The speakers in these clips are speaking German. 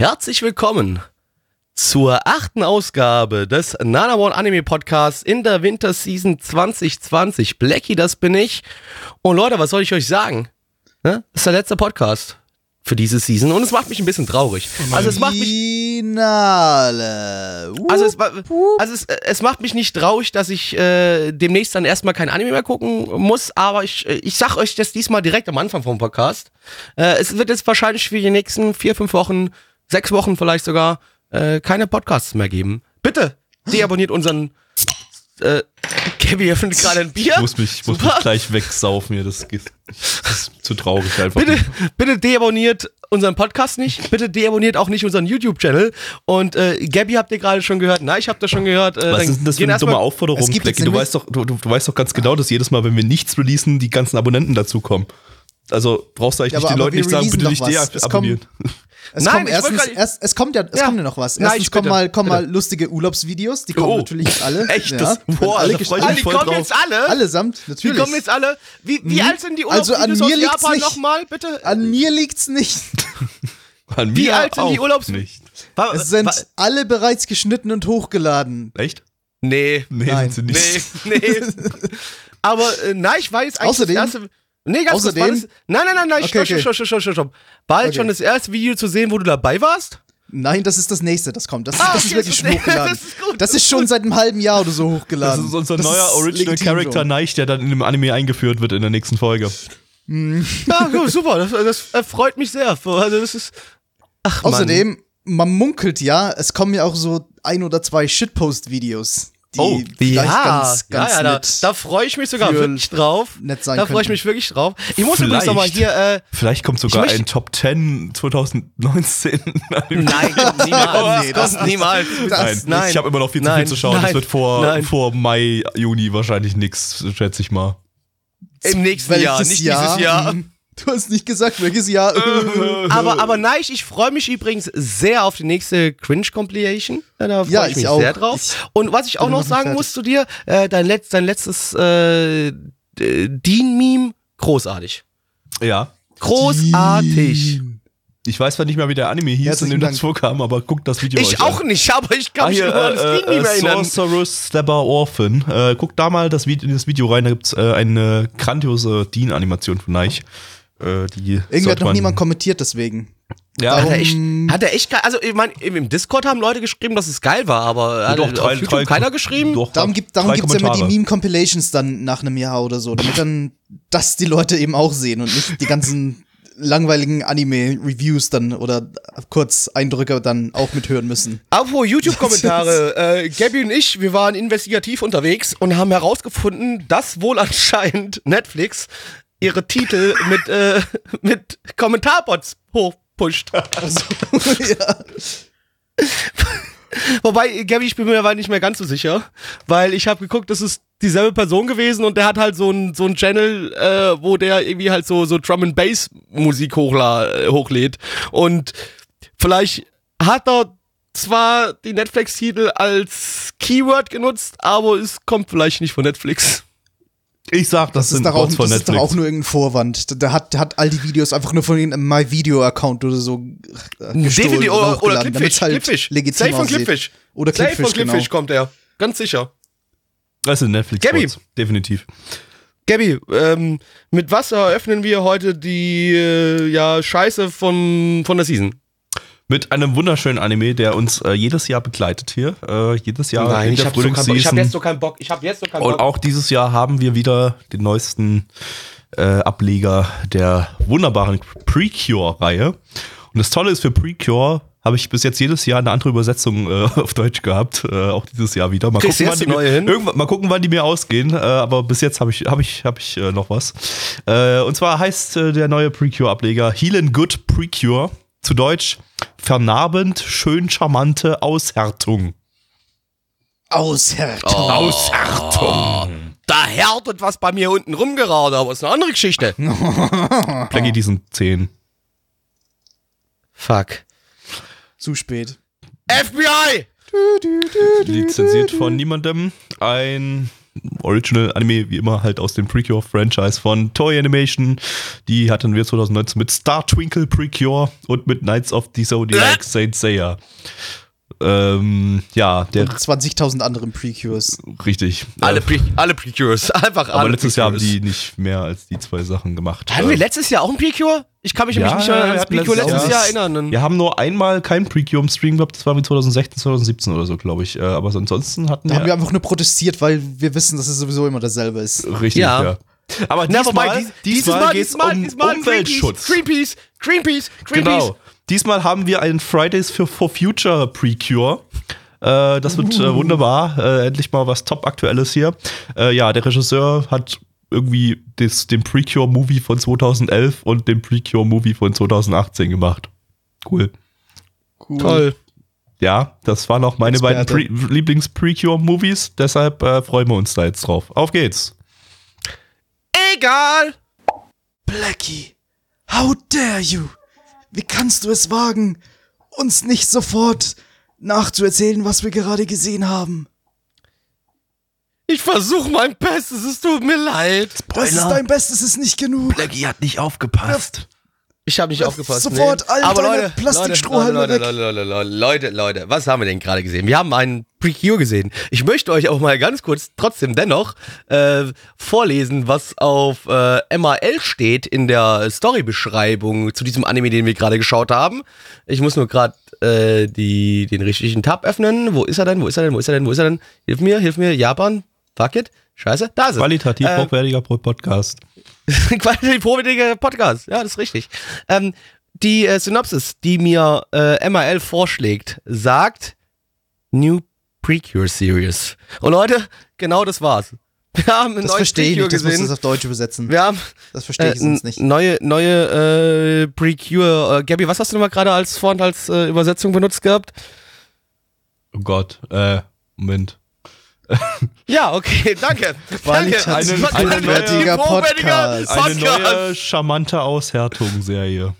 Herzlich willkommen zur achten Ausgabe des Nana One Anime Podcasts in der Winterseason 2020. Blackie, das bin ich. Und Leute, was soll ich euch sagen? Ne? Das ist der letzte Podcast für diese Season und es macht mich ein bisschen traurig. Also es macht mich Finale. also es, also es, es macht mich nicht traurig, dass ich äh, demnächst dann erstmal kein Anime mehr gucken muss, aber ich, äh, ich sag euch das diesmal direkt am Anfang vom Podcast. Äh, es wird jetzt wahrscheinlich für die nächsten vier, fünf Wochen, sechs Wochen vielleicht sogar, äh, keine Podcasts mehr geben. Bitte, deabonniert unseren äh, Kevin öffnet gerade ein Bier. Ich muss mich, ich muss mich gleich wegsaufen hier. Das, geht- das ist zu traurig einfach. Bitte, bitte deabonniert unseren Podcast nicht. Bitte deabonniert auch nicht unseren YouTube-Channel. Und äh, Gabby habt ihr gerade schon gehört. Na, ich hab das schon gehört. Äh, Was ist denn das für eine dumme Aufforderung, Blackie? Du weißt, doch, du, du, du weißt doch ganz genau, dass jedes Mal, wenn wir nichts releasen, die ganzen Abonnenten dazukommen. Also brauchst du eigentlich Ja, nicht aber- den aber Leuten nicht sagen, bitte nicht was. Es Nein, kommt erstens, erst, es kommt ja, es Ja. kommt ja noch was. Nein, Erstens ich kommen mal, kommen mal lustige Urlaubsvideos, die kommen Oh. natürlich alle. Echt? Ja, Das- boah, alle da freu ich mich die voll kommen drauf. jetzt alle? Allesamt, Die natürlich. kommen jetzt alle. Wie, wie Mhm. alt sind die Also an Urlaubsvideos mir aus liegt's Japan nicht. nochmal, bitte? An mir liegt's nicht. An Wie mir alt sind die auch Urlaubs- nicht. Wa- Es sind alle bereits geschnitten und hochgeladen. Echt? Nee. Nee, Nein. sind sie nicht. Nee, nee. Aber äh, nein, ich weiß eigentlich Außerdem- das erste. Nee, ganz Außerdem- kurz, das, Nein, nein, nein, nein, Okay, stopp, okay. stopp, stopp, stopp, stopp. Bald Okay. schon das erste Video zu sehen, wo du dabei warst? Nein, das ist das nächste, das kommt. Das, Ah, das ist wirklich das schon hochgeladen. das ist gut, Das das ist schon seit einem halben Jahr oder so Das hochgeladen. ist unser Das neuer ist Original Character. Neich, der dann in dem Anime eingeführt wird in der nächsten Folge. Ja, gut, super, das, das äh, freut mich sehr. Also das ist. Ach. Außerdem, man munkelt ja, es kommen ja auch so ein oder zwei Shitpost-Videos, die Oh, ja, ganz, ganz ja, ja, da, da freue ich mich sogar wirklich drauf. nett sein Da freue ich mich wirklich drauf. Ich muss übrigens Vielleicht. nochmal hier, äh, Vielleicht kommt sogar möchte- ein Top 10 2019 Anime. nein, niemals. Nee, das- niemals. Nein, nein. ich habe immer noch viel zu Nein, viel zu schauen. nein, das wird vor, nein. vor Mai, Juni wahrscheinlich nix, schätze ich mal. Im nächsten Welches Jahr, nicht Jahr? dieses Jahr. Du hast nicht gesagt, welches Jahr. Aber, aber nein, ich freue mich übrigens sehr auf die nächste Cringe-Compilation. Da freue Ja, ich ich mich auch. sehr drauf. Ich Und was ich auch noch nicht sagen fertig. muss zu dir, äh, dein, letz, dein letztes äh, Dean-Meme, großartig. Ja. Großartig. Ich weiß zwar nicht mehr, wie der Anime hieß, in dem das vorkam, aber guckt das Video Ich auch an. nicht, aber ich kann Ah, mich hier, nur an das äh, Dean-Meme äh, erinnern. Sorceress Stepper Orphan. Äh, guckt da mal das Video, in das Video rein, da gibt's äh, eine grandiose Dean-Animation von Neich. Äh, die Irgendwie hat noch man- niemand kommentiert, deswegen. Ja, Hat Warum- er, echt, hat er echt geil, also ich meine, im im Discord haben Leute geschrieben, dass es geil war, aber hat doch, auf drei- YouTube drei- keiner geschrieben? Doch, Darum gibt darum gibt's ja immer die. Meme-Compilations dann nach einem Jahr oder so, damit dann das die Leute eben auch sehen und nicht die ganzen langweiligen Anime-Reviews dann oder kurz Eindrücke dann auch mithören müssen. Apropos YouTube-Kommentare. äh, Gabby und ich, wir waren investigativ unterwegs und haben herausgefunden, dass wohl anscheinend Netflix ihre Titel mit, äh, mit Kommentarbots hochpusht. Also, ja. Wobei, Gabby, ich bin mir aber nicht mehr ganz so sicher, weil ich habe geguckt, das ist dieselbe Person gewesen und der hat halt so ein so ein Channel, äh, wo der irgendwie halt so so Drum and Bass Musik hochla äh, hochlädt und vielleicht hat er zwar die Netflix Titel als Keyword genutzt, aber es kommt vielleicht nicht von Netflix. Ich sag, das, Das, ist sind auch, Bots von das ist doch Netflix. auch nur irgendein Vorwand. Der hat, hat all die Videos einfach nur von irgendeinem My-Video-Account oder so äh, gestohlen Definitiv, oder, oder Clipfish, halt Clipfish. legitim Safe von. Clipfish. Oder Safe Clipfish, von Clipfish genau. kommt er. Ganz sicher. Das sind Netflix Gabby. Definitiv. Gabby, ähm, mit was eröffnen wir heute die äh, ja, Scheiße von, von der Season? Mit einem wunderschönen Anime, der uns äh, jedes Jahr begleitet hier. Äh, jedes Jahr in der hab so keinen Bock. Ich hab Frühlingsseason. jetzt so keinen Bock. Ich hab jetzt so keinen Und Bock. auch dieses Jahr haben wir wieder den neuesten äh, Ableger der wunderbaren Precure-Reihe. Und das Tolle ist für Precure, Habe ich bis jetzt jedes Jahr eine andere Übersetzung äh, auf Deutsch gehabt. Äh, auch dieses Jahr wieder. Mal gucken, wann die, mir, neue hin? irgendwann, mal gucken, wann die mir ausgehen. Äh, aber bis jetzt habe ich, hab ich, hab ich äh, noch was. Äh, und zwar heißt äh, der neue Precure-Ableger Heal Good Precure. Zu Deutsch vernarbend, schön charmante Aushärtung. Aushärtung. Oh. Aushärtung. Da härtet was bei mir unten rum gerade, aber ist eine andere Geschichte. Plaggy diesen 10. Fuck. Zu spät. FBI! lizenziert von niemandem. Ein Original Anime, wie immer, halt aus dem Precure Franchise von Toei Animation. Die hatten wir 2019 mit Star Twinkle Precure und mit Knights of the Zodiac Saint Seiya. Ähm, ja, der Und 20.000 anderen Precures. richtig. Alle, Äh, Pre alle Precures. Einfach alle aber letztes Jahr haben Precures. die nicht mehr als die zwei Sachen gemacht. Hatten wir Äh, letztes Jahr auch ein Precure? Ich kann mich nämlich Ja, nicht mehr wir an das Precure letztes letztes Jahr- erinnern. wir haben nur einmal kein Precure im Stream gehabt, das war wie 2016, 2017 oder so, glaube ich. Äh, aber ansonsten hatten Da haben wir wir einfach nur protestiert, weil wir wissen, dass es sowieso immer dasselbe ist. richtig, Ja. ja. Aber Na, diesmal, wobei, dies, diesmal, geht es um Umweltschutz. Greenpeace, Greenpeace, Greenpeace, Greenpeace. Genau. Diesmal haben wir einen Fridays for, for Future Precure. Äh, das wird äh, wunderbar. Äh, endlich mal was top-aktuelles hier. Äh, ja, der Regisseur hat irgendwie das, den Precure-Movie von 2011 und den Precure-Movie von 2018 gemacht. Cool. Cool. Toll. Ja, das waren auch meine beiden Pre Experte. Lieblings-Precure-Movies. Deshalb äh, freuen wir uns da jetzt drauf. Auf geht's. Egal. Blackie, how dare you? Wie kannst du es wagen, uns nicht sofort nachzuerzählen, was wir gerade gesehen haben? Ich versuche mein Bestes, es tut mir leid. Das ist dein Bestes, ist nicht genug. Blackie hat nicht aufgepasst. Ich habe nicht aufgepasst. sofort Aber deine Leute, Plastikstrohhalme Leute. Leute, Leute, Leute, Leute, Leute, was haben wir denn gerade gesehen? Wir haben einen Precure gesehen. Ich möchte euch auch mal ganz kurz trotzdem dennoch äh, vorlesen, was auf äh, MAL steht in der Storybeschreibung zu diesem Anime, den wir gerade geschaut haben. Ich muss nur gerade äh, die den richtigen Tab öffnen. Wo ist er denn? Wo ist er denn? Wo ist er denn? Wo ist er denn? Hilf mir, hilf mir, Japan. Fuck it. Scheiße, da ist. Qualitativ Äh, hochwertiger Podcast. qualitativ hochwertiger Podcast. Ja, das ist richtig. Ähm, die äh, Synopsis, die mir äh, MRL vorschlägt, sagt New Precure Series. Und Leute, genau das war's. Wir haben einen Das neuen verstehe ich Precure nicht, das gesehen. das auf Deutsch übersetzen. Wir haben Das verstehe äh, ich sonst nicht. neue, neue äh, Precure. Äh, Gabby, was hast du nochmal gerade als Font als äh, Übersetzung benutzt gehabt? Oh Gott, äh, Moment. Ja, okay, danke. Qualitativ danke. Hochwertiger hochwertiger Podcast. Eine neue charmante Aushärtung-Serie.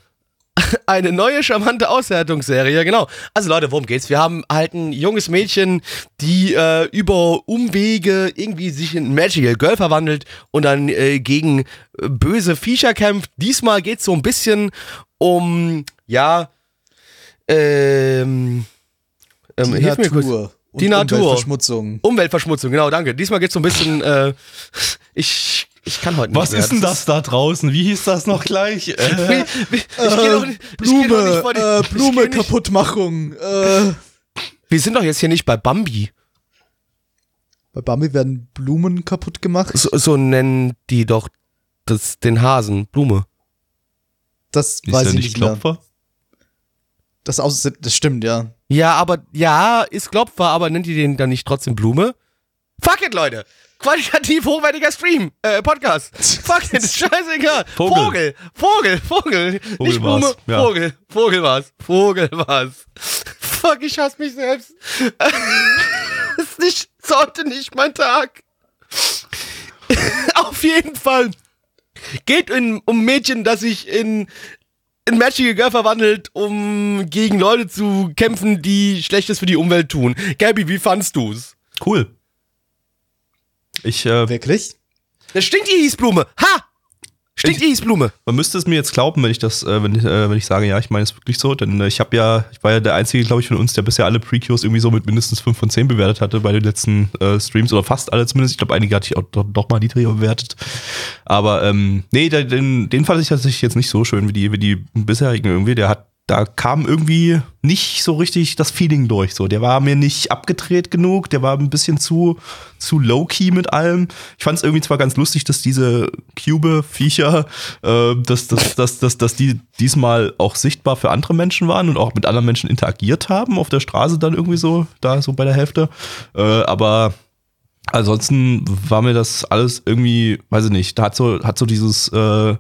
Eine neue charmante Aushärtungsserie, genau. Also Leute, worum geht's? Wir haben halt ein junges Mädchen, die äh, über Umwege irgendwie sich in ein Magical Girl verwandelt und dann äh, gegen äh, böse Viecher kämpft. Diesmal geht's so ein bisschen um, ja, ähm, ähm, Die hilf mir kurz. Und Die Natur. Umweltverschmutzung. Umweltverschmutzung, genau, danke. Diesmal geht's so ein bisschen, äh, ich, ich kann heute nicht Was mehr. ist denn das da draußen? Wie hieß das noch gleich? Äh, wie, ich geh doch nicht, ich geh doch nicht Blume, vor die, äh, Blume Kaputtmachung. Äh, Wir sind doch jetzt hier nicht bei Bambi. bei Bambi werden Blumen kaputt gemacht. So, so nennen die doch das, den Hasen Blume. Das ist weiß ich nicht nicht mehr. Das, aus, das stimmt, ja. Ja, aber ja, ist Klopfer, aber nennt ihr den dann nicht trotzdem Blume? Fuck it, Leute. Qualitativ hochwertiger Stream, äh, Podcast. Fuck it, scheißegal. Vogel. Vogel, Vogel, Vogel. Vogel nicht Blume, war's, ja. Vogel, Vogel war's. Vogel war's. Fuck, ich hasse mich selbst. ist nicht, ist heute nicht mein Tag. Auf jeden Fall geht in, um Mädchen, das sich in in Magical Girl verwandelt, um gegen Leute zu kämpfen, die Schlechtes für die Umwelt tun. Gabby, wie fandst du's? Cool. Ich, äh, Wirklich? Das stinkt die Hießblume. Ha! Stinkt die Hießblume. man müsste es mir jetzt glauben, wenn ich das, äh, wenn, äh, wenn ich sage, ja, ich meine es wirklich so, denn äh, ich habe ja, ich war ja der einzige, glaube ich, von uns, der bisher alle Precures irgendwie so mit mindestens 5 von 10 bewertet hatte bei den letzten äh, Streams oder fast alle zumindest. Ich glaube, einige hatte ich auch doch, doch mal niedriger bewertet. Aber ähm, nee, den, den fand ich tatsächlich jetzt nicht so schön wie die, wie die bisherigen irgendwie. Der hat da kam irgendwie nicht so richtig das Feeling durch. So, der war mir nicht abgedreht genug, der war ein bisschen zu, zu low-key mit allem. Ich fand es irgendwie zwar ganz lustig, dass diese Cube-Viecher, äh, dass, dass, dass, dass, dass die diesmal auch sichtbar für andere Menschen waren und auch mit anderen Menschen interagiert haben auf der Straße dann irgendwie so, da so bei der Hälfte. Äh, aber ansonsten war mir das alles irgendwie, weiß ich nicht, da hat so, hat so dieses äh,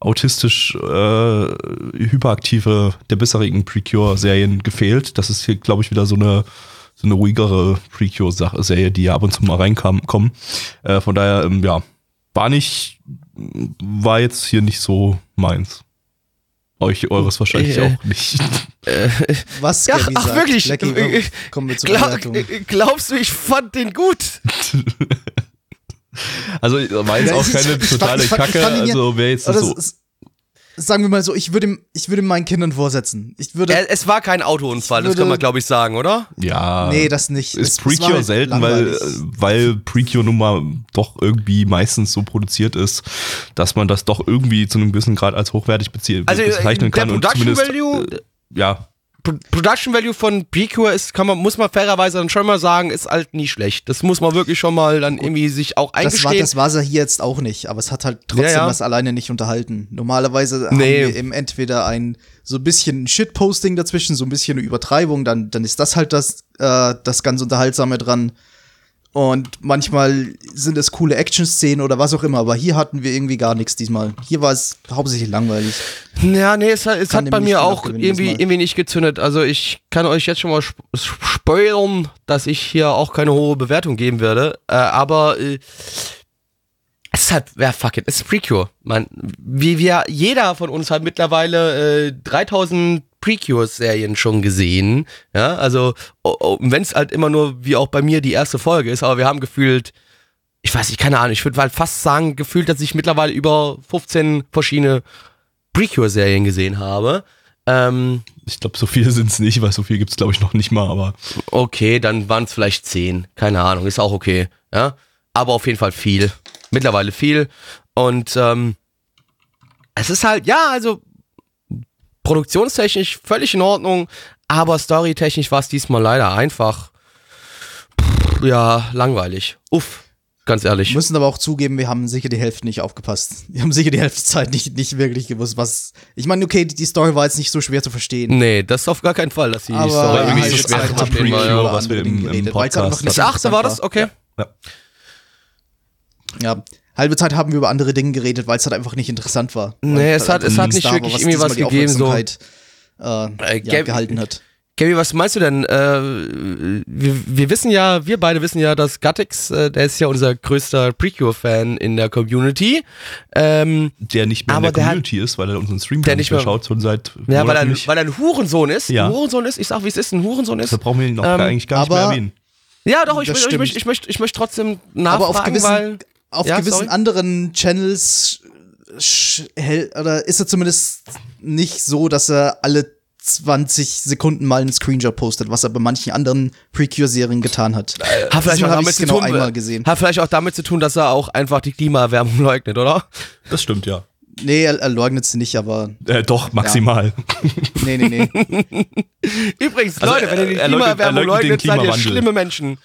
autistisch äh, hyperaktive der bisherigen Precure-Serien gefehlt. Das ist hier, glaube ich, wieder so eine so eine ruhigere Precure-Serie, die ja ab und zu mal reinkam. Kommen. Äh, von daher, ähm, ja, war nicht, war jetzt hier nicht so meins. Euch eures wahrscheinlich Äh, auch nicht. Was Ja, Gabby ach, sagt. wirklich? Blackie, Äh, komm, kommen wir zur Glaub, äh, glaubst du, ich fand den gut? Also war jetzt Ja, auch keine ich fand- totale ich fand- ich Kacke. ja- Also wer jetzt Oder so. sagen wir mal so, ich würde ich würde meinen Kindern vorsetzen. Ich würde. Äh, es war kein Autounfall, das würde- kann man, glaube ich, sagen, oder? Ja. nee, das nicht. Es- ist Precure halt selten, weil, langweilig. weil Precure nun mal doch irgendwie meistens so produziert ist, dass man das doch irgendwie zu einem gewissen Grad als hochwertig bezie- Also, äh, bezeichnen der kann. und Production zumindest, Value- Äh, ja, Production Value von Precure ist, kann man, muss man fairerweise dann schon mal sagen, ist halt nie schlecht. Das muss man wirklich schon mal dann irgendwie sich auch Das war, eingestehen. das war sie hier jetzt auch nicht, aber es hat halt trotzdem Ja, ja. das alleine nicht unterhalten. Normalerweise Nee. haben wir eben entweder ein so ein bisschen Shitposting dazwischen, so ein bisschen eine Übertreibung, dann, dann ist das halt das, äh, das ganz Unterhaltsame dran. Und manchmal sind es coole Action-Szenen oder was auch immer, aber hier hatten wir irgendwie gar nichts diesmal. Hier war es hauptsächlich langweilig. Ja, nee, es, hat- es hat bei mir auch irgendwie, irgendwie nicht gezündet. Also ich kann euch jetzt schon mal sp spoilern, dass ich hier auch keine hohe Bewertung geben werde. Äh, aber äh, es ist halt, ja, fuck it, es ist Precure. Man, wie wir, jeder von uns hat mittlerweile äh, 3000 Precure-Serien schon gesehen. Ja, also, oh, oh, wenn es halt immer nur, wie auch bei mir, die erste Folge ist, aber wir haben gefühlt, ich weiß nicht, keine Ahnung, ich würde halt fast sagen, gefühlt, dass ich mittlerweile über 15 verschiedene Precure-Serien gesehen habe. Ähm, ich glaube, so viele sind es nicht, weil so viel gibt es, glaube ich, noch nicht mal, aber okay, dann waren es vielleicht 10. Keine Ahnung, ist auch okay. Ja, aber auf jeden Fall viel. Mittlerweile viel. Und ähm, es ist halt, ja, also produktionstechnisch völlig in Ordnung, aber storytechnisch war es diesmal leider einfach, pff, ja, langweilig. Uff, ganz ehrlich. Wir müssen aber auch zugeben, wir haben sicher die Hälfte nicht aufgepasst. Wir haben sicher die Hälfte der Zeit nicht, nicht wirklich gewusst, was. Ich meine, okay, die Story war jetzt nicht so schwer zu verstehen. Nee, das ist auf gar keinen Fall, dass die Aber Story ja, irgendwie so schwer zu verstehen war. Ja. was wir im- im Podcast nicht Das achte war das? Okay. ja. Ja, halbe Zeit haben wir über andere Dinge geredet, weil es halt einfach nicht interessant war. Nee, es hat- es hat nicht da war, wirklich irgendwie was gegeben, so. Äh, Äh, ja, gehalten hat. Gaby, was meinst du denn? Äh, wir, wir wissen ja, wir beide wissen ja, dass Gattix, äh, der ist ja unser größter Precure-Fan in der Community. Ähm, der nicht mehr Aber in der der hat- Community ist, weil er unseren Stream Der nicht mehr schaut, schon seit ja, weil er, nicht. weil er ein Hurensohn ist. Ja. Ein Hurensohn ist. Ich sag, wie es ist, ein Hurensohn ist. Da brauchen wir ihn auch Ähm, eigentlich gar nicht mehr aber- erwähnen. Ja, doch, ich, möchte- ich, möchte, ich, möchte, ich möchte trotzdem nachfragen, Aber auf gewissen, weil. Auf Ja, gewissen sorry. anderen Channels hält, oder ist er zumindest nicht so, dass er alle 20 Sekunden mal einen Screenshot postet, was er bei manchen anderen Precure-Serien getan hat. Hat vielleicht, auch damit zu genau tun, einmal gesehen. hat vielleicht auch damit zu tun, dass er auch einfach die Klimaerwärmung leugnet, oder? Das stimmt, ja. Nee, er, er leugnet sie nicht, aber Äh, doch, maximal. nee, nee, nee. Übrigens, Also, Leute, wenn ihr die er- er leugnet- er Klimaerwärmung leugnet leugnet, seid ihr schlimme Menschen.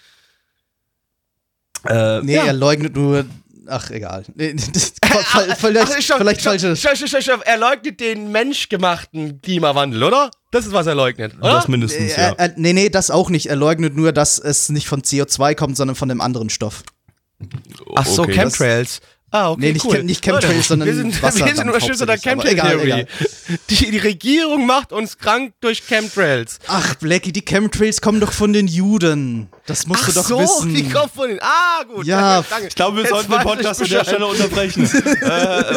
Äh, Nee, Ja. er leugnet nur. Ach, egal. Das- Vielleicht, vielleicht, Ach, stopp, vielleicht stopp, stopp, stopp, stopp, stopp. Er leugnet den menschgemachten Klimawandel, oder? Das ist, was er leugnet, oder? das mindestens, Er, ja. er, nee, nee, das auch nicht. Er leugnet nur, dass es nicht von CO2 kommt, sondern von dem anderen Stoff. Ach so, Okay. Chemtrails. Ah, okay, Nee, nicht cool. Chem- nicht Chemtrails, Leute, sondern wir sind, wir Wasserdampf sind Unterstützer der Chemtrail-Theorie. egal, Die, die Regierung macht uns krank durch Chemtrails. Ach, Blackie, die Chemtrails kommen doch von den Juden. Das musst Ach du doch so, wissen. die kommt von den. Ah, gut. Ja, danke, danke. Ich glaube, wir Jetzt sollten den Podcast an der. Stelle unterbrechen. äh,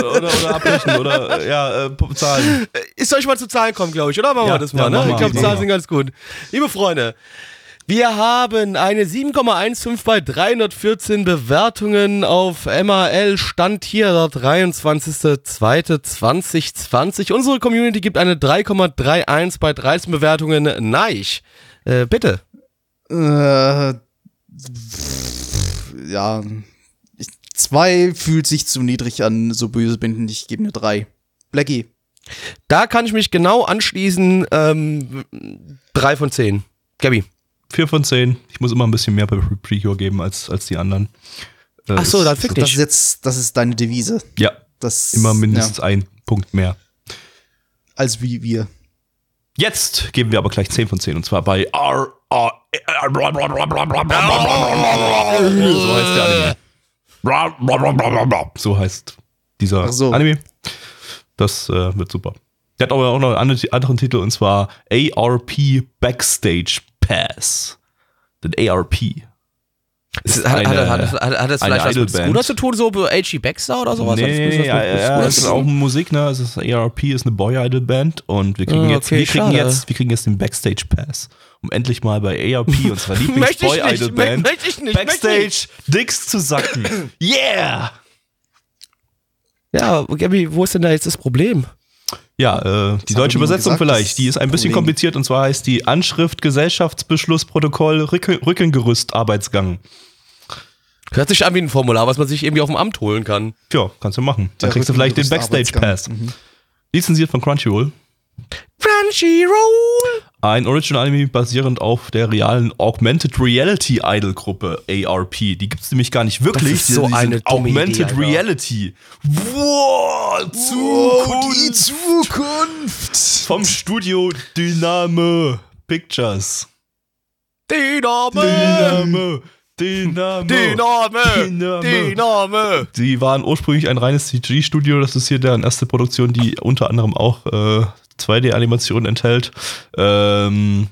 oder, oder abbrechen. Oder, äh, ja, äh, Zahlen. Ist euch mal zu Zahlen kommen, glaube ich, oder? Machen Ja, wir das mal, ja, ne? Ich wir. glaube, Zahlen wir. sind ganz gut. Liebe Freunde, wir haben eine 7,15 bei 314 Bewertungen auf MAL. Stand hier der 23.02.2020. Unsere Community gibt eine 3,31 bei 13 Bewertungen. Neich. Äh, bitte. Äh, ja. Ich, zwei fühlt sich zu niedrig an, so böse bin ich, ich gebe eine drei. Blackie. Da kann ich mich genau anschließen. Ähm, drei von zehn. Gabby. Vier von zehn. Ich muss immer ein bisschen mehr bei Pre- Precure geben als, als die anderen. Äh, Ach so, dann fick Das ist jetzt, das ist deine Devise. Ja, Das, immer mindestens ein Punkt mehr. Ja, als wie wir. Jetzt geben wir aber gleich 10 von 10 und zwar bei R. R so heißt der Anime. So heißt dieser so. Anime. Das äh, wird super. Der hat aber auch noch einen anderen Titel und zwar ARP Backstage Pass. Den ARP. Ist- ist Hat, eine- hat, hat, hat, hat das eine vielleicht was mit. Scooter zu tun, so H.G. Baxter oder sowas? Das Nee, mit ja, ja, es ist auch Musik, ne? Es ist ARP ist eine Boy Idol Band und wir kriegen Ah, jetzt, okay, wir kriegen jetzt, wir kriegen jetzt den Backstage Pass, um endlich mal bei ARP unserer Möchte Lieblings ich Boy nicht, Idol mö- Band möchte ich nicht, möchte ich Backstage Dicks zu sacken. yeah! Ja, Gabby, wo ist denn da jetzt das Problem? Ja, äh, die deutsche Übersetzung gesagt, vielleicht, die ist ein bisschen Problem. kompliziert und zwar heißt die Anschrift Gesellschaftsbeschlussprotokoll Rücken, Rückengerüst Arbeitsgang. Hört sich an wie ein Formular, was man sich irgendwie auf dem Amt holen kann. Tja, kannst du machen. Dann Der kriegst du vielleicht den Backstage. Pass. Lizenziert von Crunchyroll. Crunchyroll! Ein Original Anime basierend auf der realen Augmented Reality Idol Gruppe ARP. Die gibt es nämlich gar nicht wirklich. Das ist so Die- die eine Augmented Idee. Reality. Wow, Oh, die Zukunft. Zukunft! Vom Studio Dynamo Pictures. Dyname! Dynamo. Dynamo. Dyname! Dynamo. Dyname! Sie waren ursprünglich ein reines CG-Studio. Das ist hier deren erste Produktion, die unter anderem auch äh, 2D-Animationen enthält. Ähm,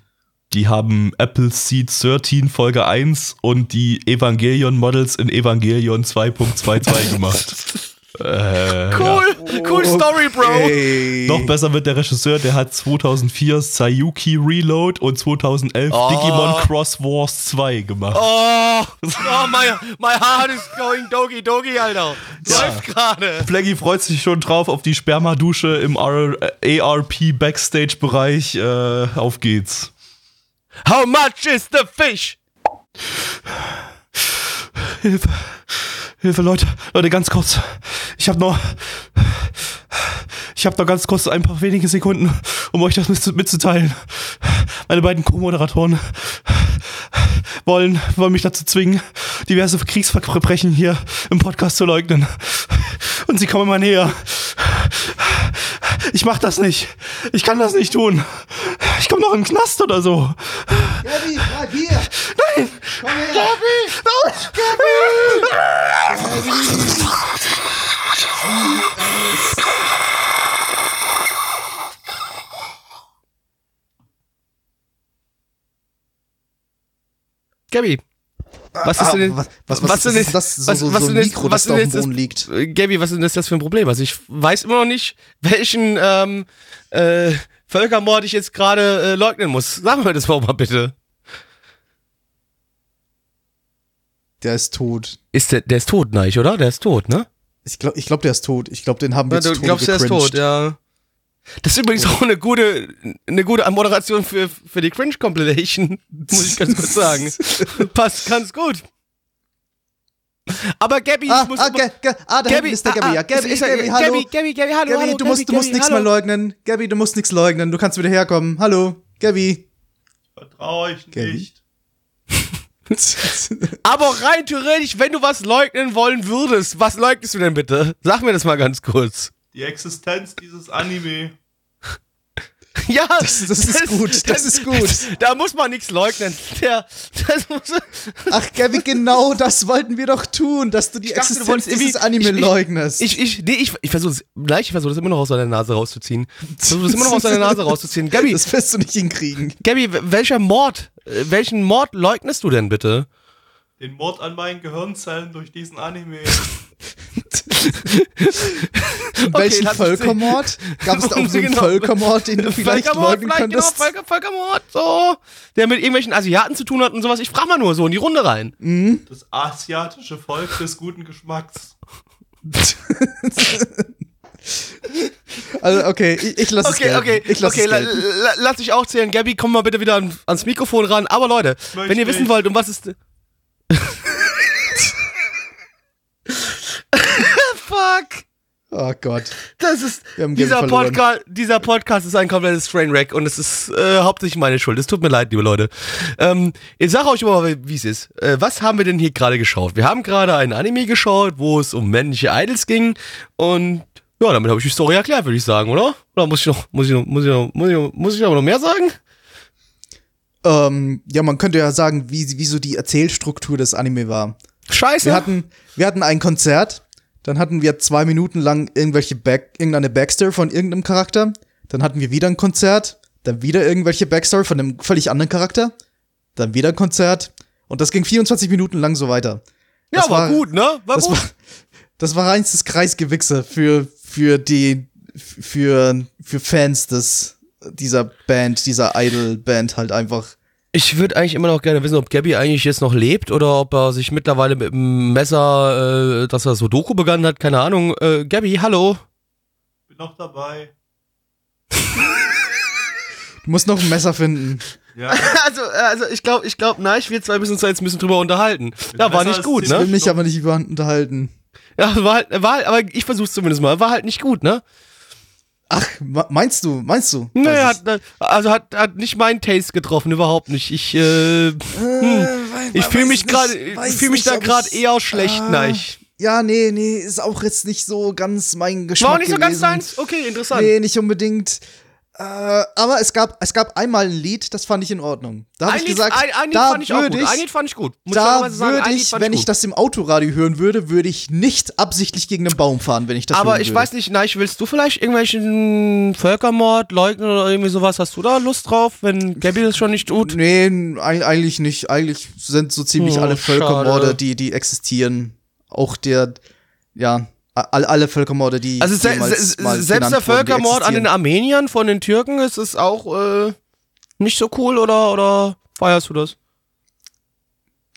die haben Apple Seed 13 Folge 1 und die Evangelion Models in Evangelion 2.22 gemacht. Äh, ja. Cool! Cool Story, Bro! Okay. Noch besser wird der Regisseur, der hat 2004 Sayuki Reload und 2011 Oh. Digimon Cross Wars 2 gemacht. Oh, oh my, my heart is going dogi dogi, Alter. Läuft gerade. Flaggy freut sich schon drauf auf die Spermadusche im R ARP Backstage-Bereich. Äh, auf geht's. How much is the fish? Hilfe. Hilfe, Leute. Leute, ganz kurz. Ich habe noch. Ich habe noch ganz kurz ein paar wenige Sekunden, um euch das mit- mitzuteilen. Meine beiden Co-Moderatoren wollen, wollen mich dazu zwingen, diverse Kriegsverbrechen hier im Podcast zu leugnen. Und sie kommen immer näher. Ich mach das nicht. Ich kann das nicht tun. Ich komme noch in den Knast oder so. Gabby, bleib hier! Nein! Komm her! Gabby. Was ist denn Ah, jetzt- was, was, was, was ist, denn das? So, was- so, was ein denn Mikro, was das da auf denn dem Boden liegt. Gabby, was ist denn das das für ein Problem? Also ich weiß immer noch nicht, welchen ähm, äh, Völkermord ich jetzt gerade äh, leugnen muss. Sag mir das mal bitte. Der ist tot. Ist der, der ist tot, Neich, oder? Der ist tot, ne? Ich glaube, ich glaub, der ist tot. Ich glaube, den haben wir Ja, jetzt du glaubst, der ist tot, ja. Das ist übrigens auch eine gute, eine gute Moderation für, für die Cringe Compilation, muss ich ganz kurz sagen. Passt ganz gut. Aber Gabby, Ah, ich muss ah, Ga- Ga- ah, da hinten ist der Gabby. Ja, Gabby, ist, ist, Gabby, hallo. Gabby, Gabby, Gabby, hallo, Gabby, hallo, du musst, du musst Gabby, nichts mehr leugnen. Gabby, du musst nichts leugnen. Du kannst wieder herkommen. Hallo, Gabby. Vertrau euch Gabby? nicht. Aber rein theoretisch, wenn du was leugnen wollen würdest, was leugnest du denn bitte? Sag mir das mal ganz kurz. Die Existenz dieses Anime. Ja, Das- das ist gut, das ist gut. da muss man nichts leugnen. Der, das muss, Ach, Gabby, genau das wollten wir doch tun, dass du die Ich dachte, du Existenz wolltest dieses Anime ich- leugnest. Ich, ich, nee, ich, ich versuche es, nein, ich versuche das immer noch aus seiner Nase rauszuziehen. Ich versuche das immer noch aus seiner Nase rauszuziehen. Gabby, das wirst du nicht hinkriegen. Gabby, welcher Mord, welchen Mord leugnest du denn bitte? Den Mord an meinen Gehirnzellen durch diesen Anime. Welchen lass uns Völkermord? Gab es da auch so einen Genau. Völkermord, den du vielleicht Völkermord, leugnen vielleicht, genau, könntest? Völker, Völkermord, so. Der mit irgendwelchen Asiaten zu tun hat und sowas. Ich frage mal nur so in die Runde rein. Das asiatische Volk des guten Geschmacks. Also, okay, ich, ich lasse es Okay, gelten. okay, ich lasse okay, es la, la, lass dich auch zählen. Gabby, komm mal bitte wieder an, ans Mikrofon ran. Aber Leute, Möchte wenn ihr wissen wollt, um was ist. Fuck. Oh Gott. Das ist, dieser. Podcast, dieser Podcast ist ein komplettes Trainwreck und es ist äh, hauptsächlich meine Schuld. Es tut mir leid, liebe Leute. Ähm, ich sage euch mal, wie es ist. Äh, was haben wir denn hier gerade geschaut? Wir haben gerade einen Anime geschaut, wo es um männliche Idols ging und ja, damit habe ich die Story erklärt, würde ich sagen, oder? Oder muss ich noch, muss ich noch, muss ich noch, muss ich, noch, muss ich aber noch mehr sagen? Ähm, ja, man könnte ja sagen, wie, wie so die Erzählstruktur des Anime war. Scheiße. Wir hatten, wir hatten ein Konzert, dann hatten wir zwei Minuten lang irgendwelche Back, irgendeine Backstory von irgendeinem Charakter, dann hatten wir wieder ein Konzert, dann wieder irgendwelche Backstory von einem völlig anderen Charakter, dann wieder ein Konzert und das ging 24 Minuten lang so weiter. ja, das war, war- gut, ne? War Das gut. war, das war reinstes Kreisgewichse für, für die, für, für Fans des, dieser Band, dieser Idol-Band halt einfach. Ich würde eigentlich immer noch gerne wissen, ob Gabby eigentlich jetzt noch lebt oder ob er sich mittlerweile mit dem Messer, äh, dass er Sudoku begangen hat, keine Ahnung. Äh, Gabby, hallo. Bin noch dabei. Du musst noch ein Messer finden. Ja. Also, also ich glaube, ich glaube, ich wir zwei müssen uns da jetzt ein bisschen drüber unterhalten. Ja, war Messer nicht gut, Ich will ne? mich aber nicht über unterhalten. Ja, war halt, war halt, aber ich versuch's zumindest mal. War halt nicht gut, ne? Ach, meinst du, meinst du? Naja, Weiß hat, also hat, hat nicht meinen Taste getroffen, überhaupt nicht. Ich, äh, ich äh, ich fühle mich gerade, ich fühle mich da gerade eher schlecht, Ah. nein. Ja, nee, nee, ist auch jetzt nicht so ganz mein Geschmack war auch nicht so ganz gewesen. deins? Okay, interessant. Nee, nicht unbedingt. Äh, aber es gab, es gab einmal ein Lied, das fand ich in Ordnung. Da habe ich Lied, gesagt, ein, ein Lied da fand ich würde gut. ich, Ein Lied fand ich gut. Muss da sagen, würde Lied ich, wenn ich gut. das im Autoradio hören würde, würde ich nicht absichtlich gegen einen Baum fahren, wenn ich das Aber ich würde. weiß nicht, Neich, willst du vielleicht irgendwelchen Völkermord leugnen oder irgendwie sowas? Hast du da Lust drauf, wenn Gabby das schon nicht tut? Nee, eig- eigentlich nicht. Eigentlich sind so ziemlich Oh, alle Völkermorde, schade. die, die existieren. Auch der, ja, alle, alle Völkermorde, die. Also se se selbst der wurden, Völkermord an den. Armeniern von den Türken ist es auch äh, nicht so cool oder, oder feierst du das?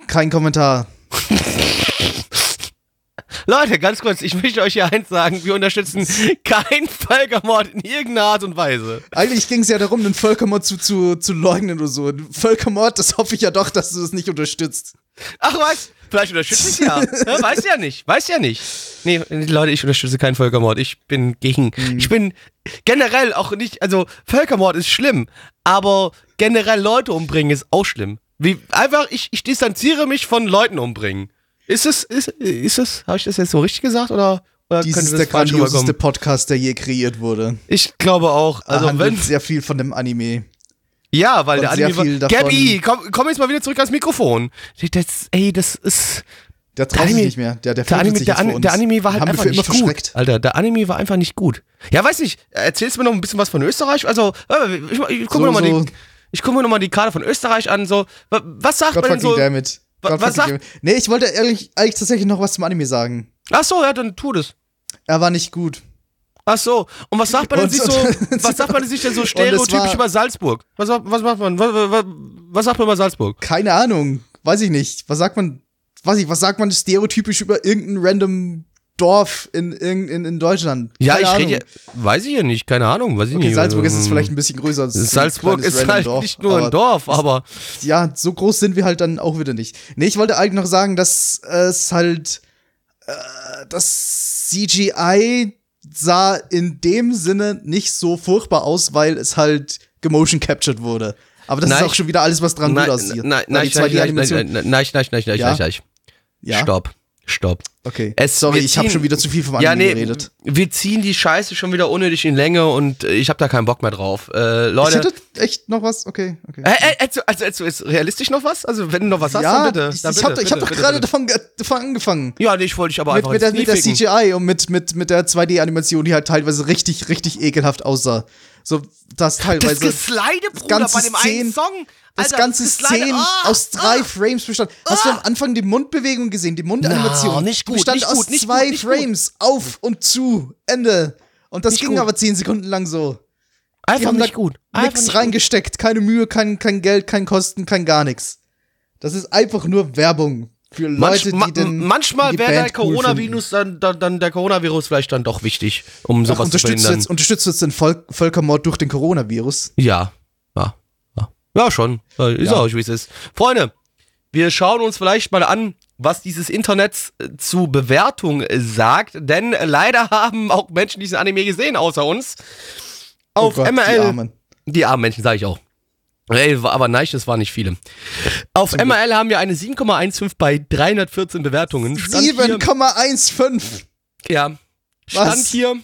Kein Kommentar. Leute, ganz kurz, ich möchte euch hier eins sagen, wir unterstützen keinen Völkermord in irgendeiner Art und Weise. Eigentlich ging es ja darum, den Völkermord zu, zu, zu leugnen oder so. Völkermord, das hoffe ich ja doch, dass du das nicht unterstützt. Ach was, vielleicht unterstütze ich ja. ja. Weiß ja nicht, weiß ja nicht. Nee, Leute, ich unterstütze keinen Völkermord. Ich bin gegen, ich bin generell auch nicht, also Völkermord ist schlimm, aber generell Leute umbringen ist auch schlimm. Wie, einfach, ich, ich distanziere mich von Leuten umbringen. Ist es, ist, ist es, habe ich das jetzt so richtig gesagt oder, oder Dies könnte ist das der grandioseste? Podcast, der je kreiert wurde. Ich glaube auch. Er Also handelt wenn, sehr viel von dem Anime. Ja, weil der Anime viel war, Gabby, komm, komm jetzt mal wieder zurück ans Mikrofon. Das, ey, das ist, Der traut sich nicht mehr. Der, der, Der Anime, sich der, An der Anime war halt Haben einfach nicht gut. Alter, der Anime war einfach nicht gut. Ja, weiß nicht, erzählst du mir noch ein bisschen was von Österreich? Also, äh, ich, ich gucke So, mir noch mal so. die, ich guck mir noch mal die Karte von Österreich an. So, wa- was sagt God man so? damn it. Wa- God was sagt- damn it. Nee, ich wollte ehrlich, eigentlich tatsächlich noch was zum Anime sagen. Ach so, ja, dann tu das. Er war nicht gut. Ach so. Und was sagt man denn sich so? Was sagt man sich denn so stereotypisch über Salzburg? Was, was macht man? Was, was, was sagt man über Salzburg? Keine Ahnung. Weiß ich nicht. Was sagt man, weiß ich, was sagt man stereotypisch über irgendein random Dorf in, in, in, Deutschland? Ja, Keine ich Ahnung. rede ja, weiß ich ja nicht, keine Ahnung, weiß ich Okay, nicht. Salzburg ist es vielleicht ein bisschen größer. als ein Salzburg ist halt Dorf, nicht nur ein Dorf, aber ja, so groß sind wir halt dann auch wieder nicht. Nee, ich wollte eigentlich noch sagen, dass es halt äh, das CGI sah in dem Sinne nicht so furchtbar aus, weil es halt gemotion captured wurde. Aber das Nein, ist auch schon wieder alles, was dran gut nein, aussieht. nein, Weil nein, die nein, nein, 2D-Animation- nein, nein, nein, nein, nein, nein, Ja? nein, nein. Ja? Stopp, stopp. Okay. Es- Sorry, wir ich habe ziehen- schon wieder zu viel vom Anime Ja, nee, geredet. wir ziehen die Scheiße schon wieder unnötig in Länge und äh, ich habe da keinen Bock mehr drauf. Äh, Ich Leute, hätte echt noch was? Okay, okay. äh, äh, also, also, also ist realistisch noch was? Also wenn du noch was hast, ja, dann bitte. ich, dann ich bitte, habe ich hab bitte, doch bitte, gerade bitte. davon, davon angefangen. Ja, nee, ich wollte dich aber Mit, einfach mit, der, mit der. CGI und mit, mit, mit der 2D-Animation, die halt teilweise richtig, richtig ekelhaft aussah. So, das Das teilweise. Geslide, Bruder, ganze bei dem einen Szenen- Song. das Alter, ganze Geslide- Szenen Ah, aus drei ah. Frames bestand. Hast du am Anfang die Mundbewegung gesehen? Die Mundanimation Na, nicht gut, bestand nicht aus gut, zwei gut, nicht gut. Frames. Auf und zu. Ende. Und das Nicht ging aber zehn Sekunden lang so. Einfach nicht gut. Einfach Nix nicht reingesteckt. Keine Mühe, kein, kein Geld, kein Kosten, kein gar nichts. Das ist einfach nur Werbung. Für Manch, Leute, ma- die den. manchmal wäre der Band cool Coronavirus dann, dann, dann der Coronavirus vielleicht dann doch wichtig, um Ach, sowas zu unterstützt, verhindern. jetzt, unterstützt jetzt den Volk, Völkermord durch den Coronavirus? Ja, ja, ja. Ja, schon. Ist Ja. auch, wie es ist. Freunde, wir schauen uns vielleicht mal an, was dieses Internet äh, zu Bewertung äh, sagt, denn leider haben auch Menschen diesen Anime gesehen, außer uns. Auf oh Gott, MRL. Die Armen. Die armen Menschen, sage ich auch. Ey, aber nein, das waren nicht viele. Auf Zum. MRL haben wir eine 7,15 bei 314 Bewertungen. Stand hier- 7,15. ja. Stand Was? hier.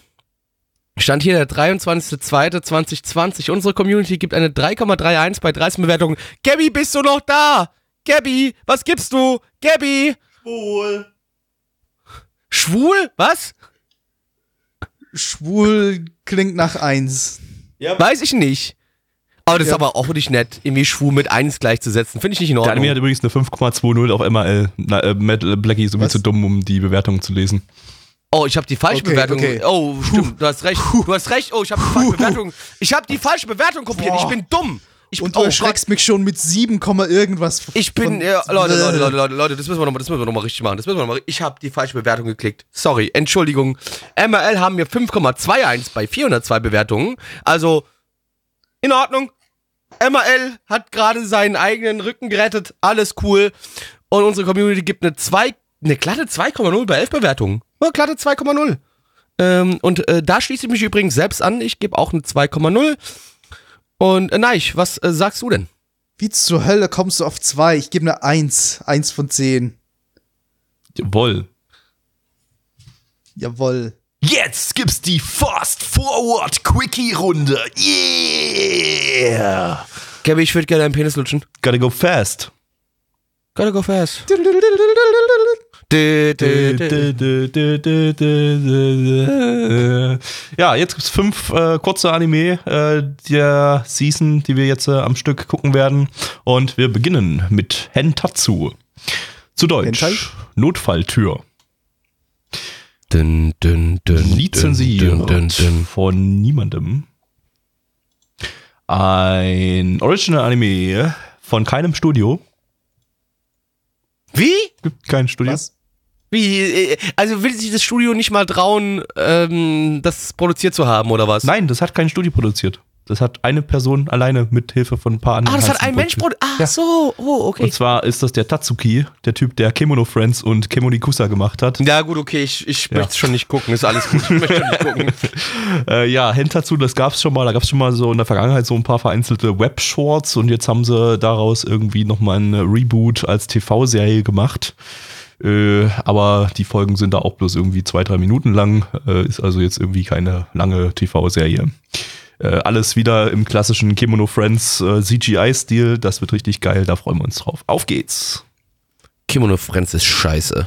Stand hier der 23.02.2020. Unsere Community gibt eine 3,31 bei 13 Bewertungen. Gabby, bist du noch da? Gabby, was gibst du? Gabby! Wohl. Schwul? Was? Schwul klingt nach 1. Weiß ich nicht. Aber das Ja. ist aber auch nicht nett, irgendwie schwul mit 1 gleichzusetzen. Finde ich nicht in Der Anime hat Ordnung. übrigens eine 5,20 auf MRL. Na, äh, Blackie ist irgendwie Was? zu dumm, um die Bewertung zu lesen. Oh, ich habe die falsche Okay, Bewertung. okay. Oh, stimmt, du hast recht. Du hast recht. Oh, ich habe die falsche Bewertung. Ich habe die falsche Bewertung kopiert. Ich Boah. bin dumm. Ich, Und du oh erschreckst mich schon mit 7, Komma irgendwas. Ich bin, ja, Leute, Leute, Leute, Leute, Leute, das müssen wir nochmal, das müssen wir noch mal richtig machen. Das müssen wir noch mal, ich habe die falsche Bewertung geklickt. Sorry, Entschuldigung. MRL haben wir 5,21 bei 402 Bewertungen. Also, in Ordnung. MRL hat gerade seinen eigenen Rücken gerettet. Alles cool. Und unsere Community gibt eine 2, eine glatte 2,0 bei 11 Bewertungen. Eine glatte 2,0. Ähm, und äh, da schließe ich mich übrigens selbst an. Ich gebe auch eine 2,0. Und äh, Neich, was äh, sagst du denn? Wie zur Hölle kommst du auf 2? Ich gebe eine 1. 1 von 10. Jawohl. Jawohl. Jetzt gibt's die Fast Forward Quickie Runde. Yeah! Gabby, ich würde gerne einen Penis lutschen. Gotta go fast. Gotta go fast. Ja, jetzt gibt's fünf äh, kurze Anime äh, der Season, die wir jetzt äh, am Stück gucken werden. Und wir beginnen mit Hentatsu. Zu Deutsch. Hentai? Notfalltür. Dün, dün, dün, Lizenziert dün, dün, von niemandem. Ein Original-Anime von keinem Studio. Wie? Gibt kein Studio. Was? Wie? äh, Also will sich das Studio nicht mal trauen, ähm, das produziert zu haben, oder was? Nein, das hat kein Studio produziert. Das hat eine Person alleine mit Hilfe von ein paar anderen. Ah, das hat ein Mensch produziert. Ach Ja. so, oh, okay. Und zwar ist das der Tatsuki, der Typ, der Kemono Friends und Kemonikusa gemacht hat. Ja, gut, okay, ich, ich Ja. möchte schon nicht gucken, ist alles gut. Ich möchte schon nicht gucken. Äh, ja, Hentatsu, das gab's schon mal. Da gab's schon mal so in der Vergangenheit so ein paar vereinzelte Webshorts und jetzt haben sie daraus irgendwie nochmal ein Reboot als TV-Serie gemacht. Äh, aber die Folgen sind da auch bloß irgendwie zwei, drei Minuten lang. Äh, ist also jetzt irgendwie keine lange TV-Serie. Äh, alles wieder im klassischen Kemono Friends äh, CGI-Stil. Das wird richtig geil, da freuen wir uns drauf. Auf geht's! Kimono Friends ist scheiße.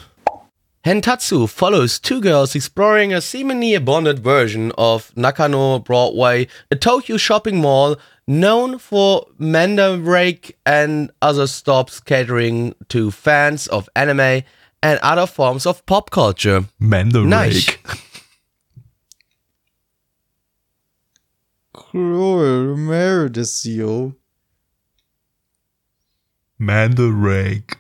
Hentatsu follows two girls exploring a seemingly abandoned version of Nakano Broadway, a Tokyo shopping mall known for Mandarake and other stops catering to fans of anime and other forms of pop culture. Mandarake. Nice. Cool, Meredith, yo. Mandarake.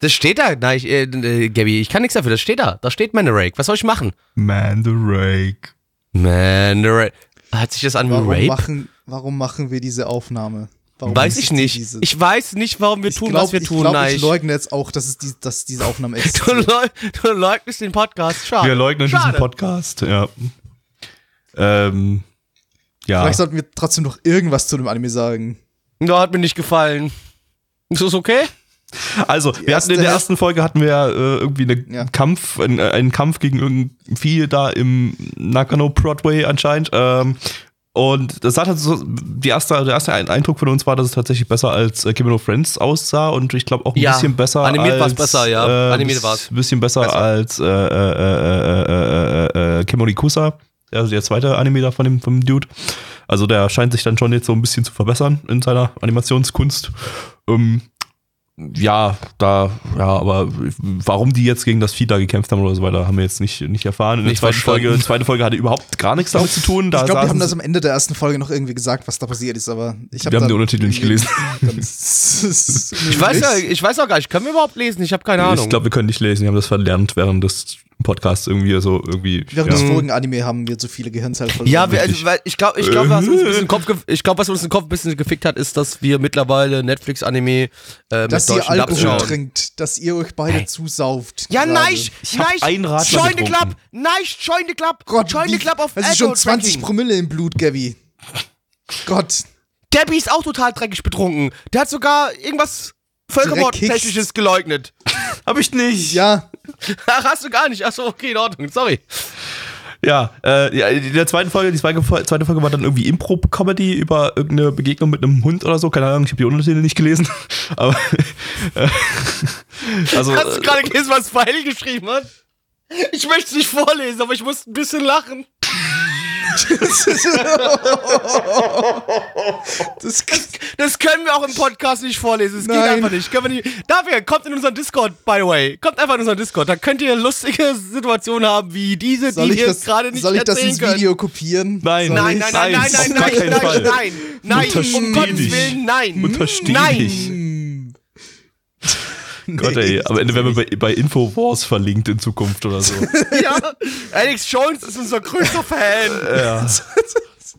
Das steht da, nein, ich, äh, äh, Gabby, ich kann nichts dafür, das steht da. Da steht Mandarake. Was soll ich machen? Mandarake. Mandarake. Hat sich das an wie Warum Rape? machen, warum machen wir diese Aufnahme? Warum Weiß ist ich nicht. Diese? Ich weiß nicht, warum wir Ich tun, glaub- was wir ich tun. glaub, Nein, ich leugne jetzt auch, dass, es die, dass diese Aufnahme Du, existiert. leug, du leugnest den Podcast. Schade. Wir leugnen Schade. diesen Podcast, ja. Ähm, ja. Vielleicht sollten wir trotzdem noch irgendwas zu dem Anime sagen. Ja, hat mir nicht gefallen. Ist das okay? Also, wir hatten in der ersten Folge hatten wir äh, irgendwie einen Ja. Kampf, einen, äh, einen Kampf gegen irgendein Vieh da im Nakano Broadway anscheinend. Ähm, und das hat halt so, die erste, der erste Eindruck von uns war, dass es tatsächlich besser als äh, Kimono Friends aussah und ich glaube auch ein Ja, bisschen besser animiert als, besser, ja. Äh, Animiert war's. Ein bisschen besser, Besser. als äh, äh, äh, äh, äh, äh, Kemonikusa, also der zweite Anime da von dem, vom Dude. Also der scheint sich dann schon jetzt so ein bisschen zu verbessern in seiner Animationskunst. Ähm, ja, da, ja, aber warum die jetzt gegen das Vieh da gekämpft haben oder so weiter, haben wir jetzt nicht, nicht erfahren. In der Nicht zweiten verstanden. Folge, die zweite Folge hatte überhaupt gar nichts damit zu tun. Da ich glaube, wir saßen haben das am Ende der ersten Folge noch irgendwie gesagt, was da passiert ist, aber ich hab Wir haben die Untertitel nicht gelesen. Ich weiß, ja, ich weiß auch gar nicht. Können wir überhaupt lesen? Ich habe keine Ahnung. Ich glaube, wir können nicht lesen. Wir haben das verlernt während des Podcasts irgendwie so irgendwie. Während ja. des vorigen Anime haben wir zu viele Gehirnzellen verloren. ja, wir, also, weil ich glaube, ich glaub, was uns ein bisschen Kopf, ge- ich glaube, was uns den Kopf ein bisschen gefickt hat, ist, dass wir mittlerweile Netflix-Anime äh, mit Das dass ihr deutschen Alkohol Dubstep. trinkt, dass ihr euch beide zusauft. Ja, nein, nein, Join the. Club, nein, Join the Club, Gott, Join the Club auf Das ist schon Alcohol 20 Tracking. Promille im Blut, Gabby. Gott. Gabby ist auch total dreckig betrunken. Der hat sogar irgendwas Völkermordtechnisches geleugnet. Hab ich nicht. Ja, Ach, hast du gar nicht. Achso, okay, in Ordnung, sorry. Ja, äh, ja, in der zweiten Folge, die zweite Folge zweite Folge war dann irgendwie Impro-Comedy über irgendeine Begegnung mit einem Hund oder so. Keine Ahnung, ich habe die Untertitel nicht gelesen. Aber äh, also Hast du äh, gerade gelesen, was Pfeil geschrieben hat? Ich möchte es nicht vorlesen, aber ich musste ein bisschen lachen. das, Das können wir auch im Podcast nicht vorlesen. Es geht Nein. einfach nicht. Können wir nicht. Dafür kommt in unseren Discord, by the way. Kommt einfach in unseren Discord. Da könnt ihr lustige Situationen haben, wie diese, soll die ich ihr das, gerade nicht soll ich das ins. Video kopieren? Nein. Soll Nein, ich's? nein, nein, nein, Nein, nein, auf gar nein, keinen nein, Fall. nein, nein, Untersteh um Gottes dich. Willen, nein. Untersteh nein. dich. Gott, ey, am Ende werden wir bei, bei Infowars verlinkt in Zukunft oder so. Ja, Alex Jones ist unser größter Fan. ja.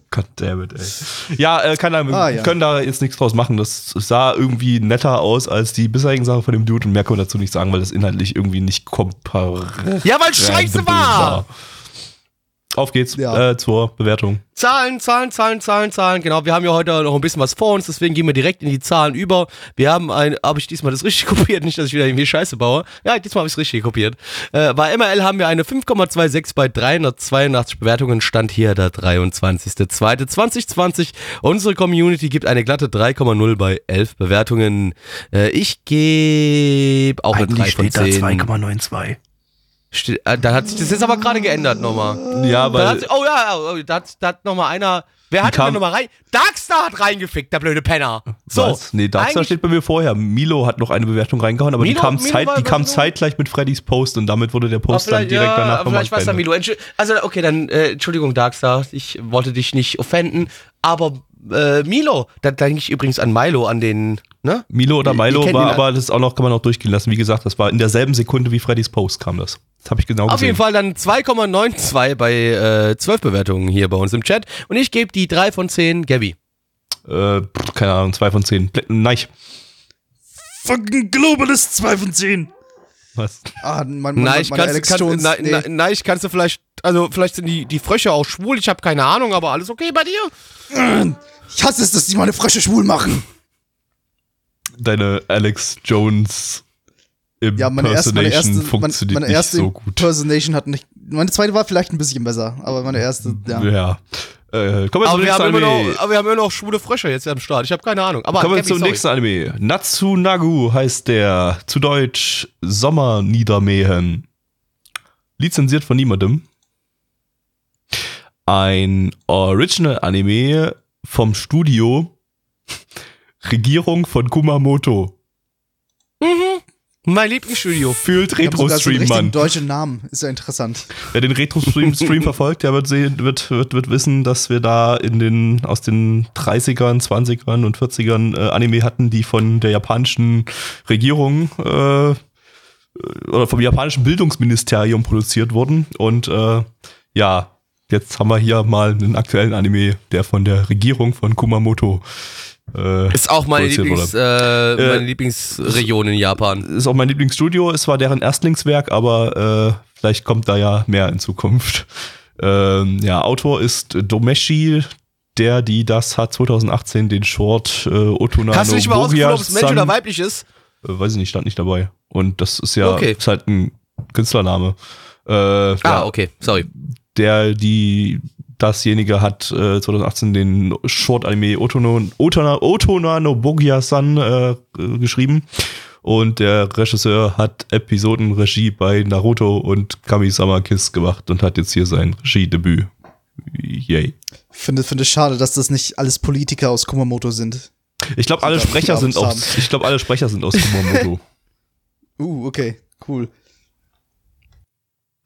God damn it, ey. Ja, äh, keine Ahnung, wir Ah, ja. können da jetzt nichts draus machen. Das sah irgendwie netter aus als die bisherigen Sachen von dem Dude und mehr können wir dazu nicht sagen, weil das inhaltlich irgendwie nicht komparabel Ja, weil scheiße war. Auf geht's Ja. äh, zur Bewertung. Zahlen, Zahlen, Zahlen, Zahlen, Zahlen. Genau, wir haben ja heute noch ein bisschen was vor uns, deswegen gehen wir direkt in die Zahlen über. Wir haben ein, habe ich diesmal das richtig kopiert, nicht, dass ich wieder irgendwie Scheiße baue. Ja, diesmal habe ich es richtig kopiert. Äh, bei MRL haben wir eine 5,26 bei 382 Bewertungen, stand hier der 23.02.2020. Unsere Community gibt eine glatte 3,0 bei 11 Bewertungen. Äh, ich gebe auch eine 3 von 10. 2,92. Äh, Da hat sich das jetzt aber gerade geändert nochmal. Ja, weil hat, oh ja, oh, da hat, da hat nochmal einer. Wer hat denn kam- nochmal rein? Darkstar hat reingefickt, der blöde Penner. So. Was? Nee, Darkstar steht bei mir vorher. Milo hat noch eine Bewertung reingehauen, aber die Milo- kam, Milo zeit, die kam zeitgleich mit Freddys Post und damit wurde der Post dann direkt ja, danach vielleicht war es dann. Milo. Also, okay, dann, äh, Entschuldigung, Darkstar, ich wollte dich nicht offenden, aber äh, Milo, da denke ich übrigens an Milo, an den, ne? Milo oder Milo war aber das ist auch noch, kann man auch durchgehen lassen. Wie gesagt, das war in derselben Sekunde wie Freddys Post kam das. Das habe ich genau Auf gesehen. jeden Fall dann 2,92 bei äh, 12 Bewertungen hier bei uns im Ctt. Und ich gebe die 3 von 10 Gabby. Äh, keine Ahnung, zwei von zehn. Blä- Nein. Fucking Globalist 2 von 10. Was? Ah, mein, mein, Nein, ich kannst, Alex kann, Jones. nein, nee. nein, nein, ich kannst du vielleicht, also vielleicht sind die, die Frösche auch schwul, ich habe keine Ahnung, aber alles okay bei dir? Ich hasse es, dass die meine Frösche schwul machen. Deine Alex Jones Ja, meine erste, meine erste, meine, funktioniert meine erste nicht so gut. Impersonation hat nicht. Meine zweite war vielleicht ein bisschen besser, aber meine erste, ja. Ja. Äh, kommen wir Aber zum wir, nächsten haben immer Anime. noch, aber wir haben immer noch schwule Frösche jetzt am Start, ich habe keine Ahnung. Aber Kommen wir zum sorry. nächsten Anime. Natsunagu heißt der. Zu Deutsch Sommerniedermähen. Lizenziert von niemandem. Ein Original-Anime vom Studio Regierung von Kumamoto. Mein Lieblingsstudio. Fühlt Retro-Stream, Mann. deutschen Namen. Ist ja interessant. Wer den Retro-Stream Stream verfolgt, der wird, sehen, wird, wird, wird wissen, dass wir da in den, aus den 30ern, 20ern und 40ern äh, Anime hatten, die von der japanischen Regierung äh, oder vom japanischen Bildungsministerium produziert wurden. Und äh, ja, jetzt haben wir hier mal einen aktuellen Anime, der von der Regierung von Kumamoto äh, Ist auch meine, Lieblings, äh, meine Äh, Lieblingsregion in Japan. ist auch mein Lieblingsstudio. Es war deren Erstlingswerk, aber äh, vielleicht kommt da ja mehr in Zukunft. Ähm, ja, Autor ist Domeshi, der, die das hat 2018 den Short äh, Otonano Kannst du nicht mal ausgefunden, ob es Mensch oder weiblich ist? Äh, weiß ich nicht, stand nicht dabei. Und das ist ja Okay. ist halt ein Künstlername. Äh, Ah, ja, okay, sorry. Der, die dasjenige hat äh, 2018 den Short-Anime Otono, Otona, Otonano Bogia-san äh, äh, geschrieben. Und der Regisseur hat Episodenregie bei Naruto und Kami-sama Kiss gemacht und hat jetzt hier sein Regiedebüt. Yay. Finde, finde es schade, dass das nicht alles Politiker aus Kumamoto sind. Ich glaube, alle Sprecher sind Abends aus, ich glaube, alle Sprecher sind aus Kumamoto. Uh, okay, cool.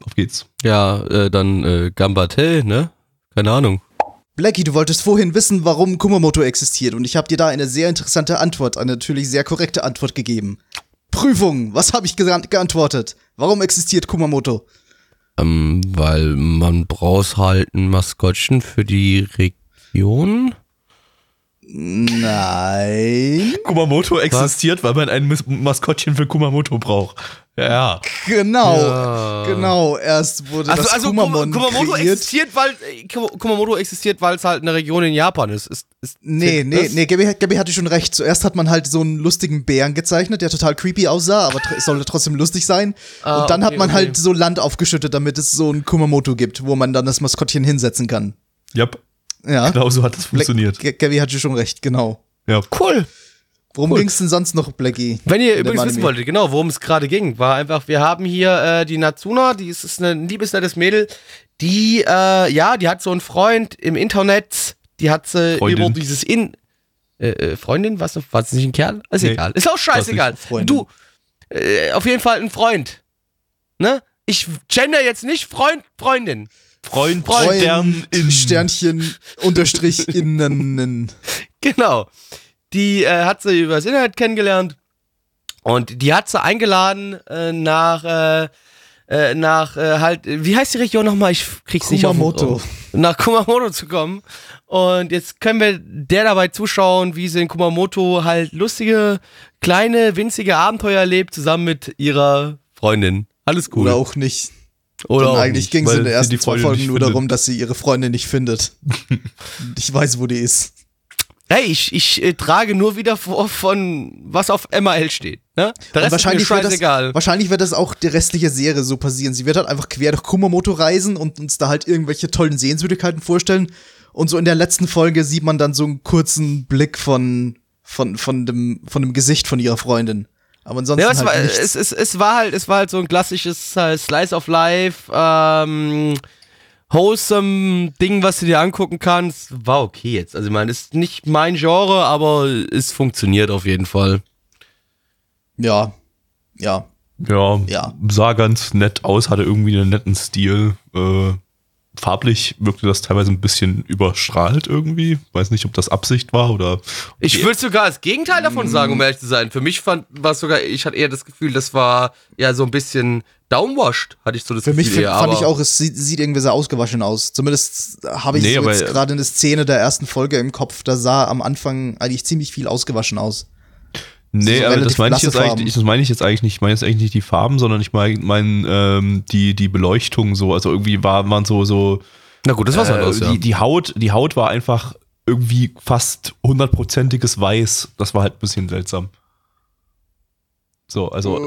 Auf geht's. Ja, äh, dann äh, Gambate, ne? Keine Ahnung. Blackie, du wolltest vorhin wissen, warum Kumamoto existiert und ich habe dir da eine sehr interessante Antwort, eine natürlich sehr korrekte Antwort gegeben. Prüfung, was habe ich geant- geantwortet? Warum existiert Kumamoto? Ähm, weil man braucht halt ein Maskottchen für die Region. Nein. Kumamoto existiert, weil man ein Mas Maskottchen für Kumamoto braucht. Ja. Genau. Ja. Genau. Erst wurde Also, das also Kumamon Kumamoto kreiert. existiert, weil äh, Kumamoto existiert, weil es halt eine Region in Japan ist. ist, ist Nee, nee, das- nee, Gabby, Gabby hatte schon recht. Zuerst hat man halt so einen lustigen Bären gezeichnet, der total creepy aussah, aber sollte trotzdem lustig sein. Ah, und dann hat okay, man okay. halt so Land aufgeschüttet, damit es so ein Kumamoto gibt, wo man dann das Maskottchen hinsetzen kann. Yep. Ja. Genau so hat das funktioniert. G Gabby hatte schon recht, genau. Ja. Cool. Worum Cool. ging's denn sonst noch, Blackie? Wenn ihr übrigens wissen wolltet, genau, worum es gerade ging, war einfach, wir haben hier äh, die Natsuna, die ist, ist ein liebesnettes Mädel, die, äh, ja, die hat so einen Freund im Internet, die hat sie Freundin. über dieses In... Äh, äh, Freundin? Was? War es nicht ein Kerl? Ist Nee, egal. Ist auch scheißegal. Du, äh, auf jeden Fall ein Freund. Ne? Ich gender jetzt nicht Freund, Freundin. Freund, Freund, Stern in Sternchen unterstrich innen. Genau. Die äh, hat sie übers Internet kennengelernt und die hat sie eingeladen äh, nach äh, äh, nach äh, halt wie heißt die Region nochmal? Ich krieg's nicht auf Kumamoto. nach Kumamoto zu kommen und jetzt können wir der dabei zuschauen, wie sie in Kumamoto halt lustige kleine winzige Abenteuer erlebt zusammen mit ihrer Freundin. Alles cool. Oder auch nicht. Oder eigentlich ging es in den ersten zwei Folgen nur findet. darum, dass sie ihre Freundin nicht findet. ich weiß, wo die ist. Hey, ich, ich äh, trage nur wieder vor von was auf MAL steht. Ne? Der Rest ist mir wahrscheinlich wird, das, scheißegal. wahrscheinlich wird das auch die restliche Serie so passieren. Sie wird halt einfach quer durch Kumamoto reisen und uns da halt irgendwelche tollen Sehenswürdigkeiten vorstellen. Und so in der letzten Folge sieht man dann so einen kurzen Blick von, von, von, dem, von dem Gesicht von ihrer Freundin. Aber ansonsten Ja, es, halt war, es, es, es war halt, es war halt so ein klassisches äh, Slice of Life, ähm, wholesome Ding, was du dir angucken kannst. War okay jetzt. Also ich meine, ist nicht mein Genre, aber es funktioniert auf jeden Fall. ja, ja. Ja, Ja. sah ganz nett aus, hatte irgendwie einen netten Stil. Äh, farblich wirkte das teilweise ein bisschen überstrahlt irgendwie. Weiß nicht, ob das Absicht war oder. Ich würde sogar das Gegenteil davon sagen, um ehrlich zu sein. Für mich fand war es sogar, ich hatte eher das Gefühl, das war ja so ein bisschen downwashed, hatte ich so das Für mich Gefühl. find, eher, fand ich auch, es sieht, sieht irgendwie sehr ausgewaschen aus. Zumindest habe ich Nee, so jetzt gerade eine Szene der ersten Folge im Kopf. Da sah am Anfang eigentlich ziemlich viel ausgewaschen aus. Nee, so aber relativ das meine ich jetzt Farben. eigentlich, das meine ich jetzt eigentlich nicht. Ich meine jetzt eigentlich nicht die Farben, sondern ich meine mein, ähm, die, die Beleuchtung so. Also irgendwie war man so, so Na gut, das war äh, anderes, ja. die, die Haut, die Haut war einfach irgendwie fast hundertprozentiges Weiß. Das war halt ein bisschen seltsam. So, also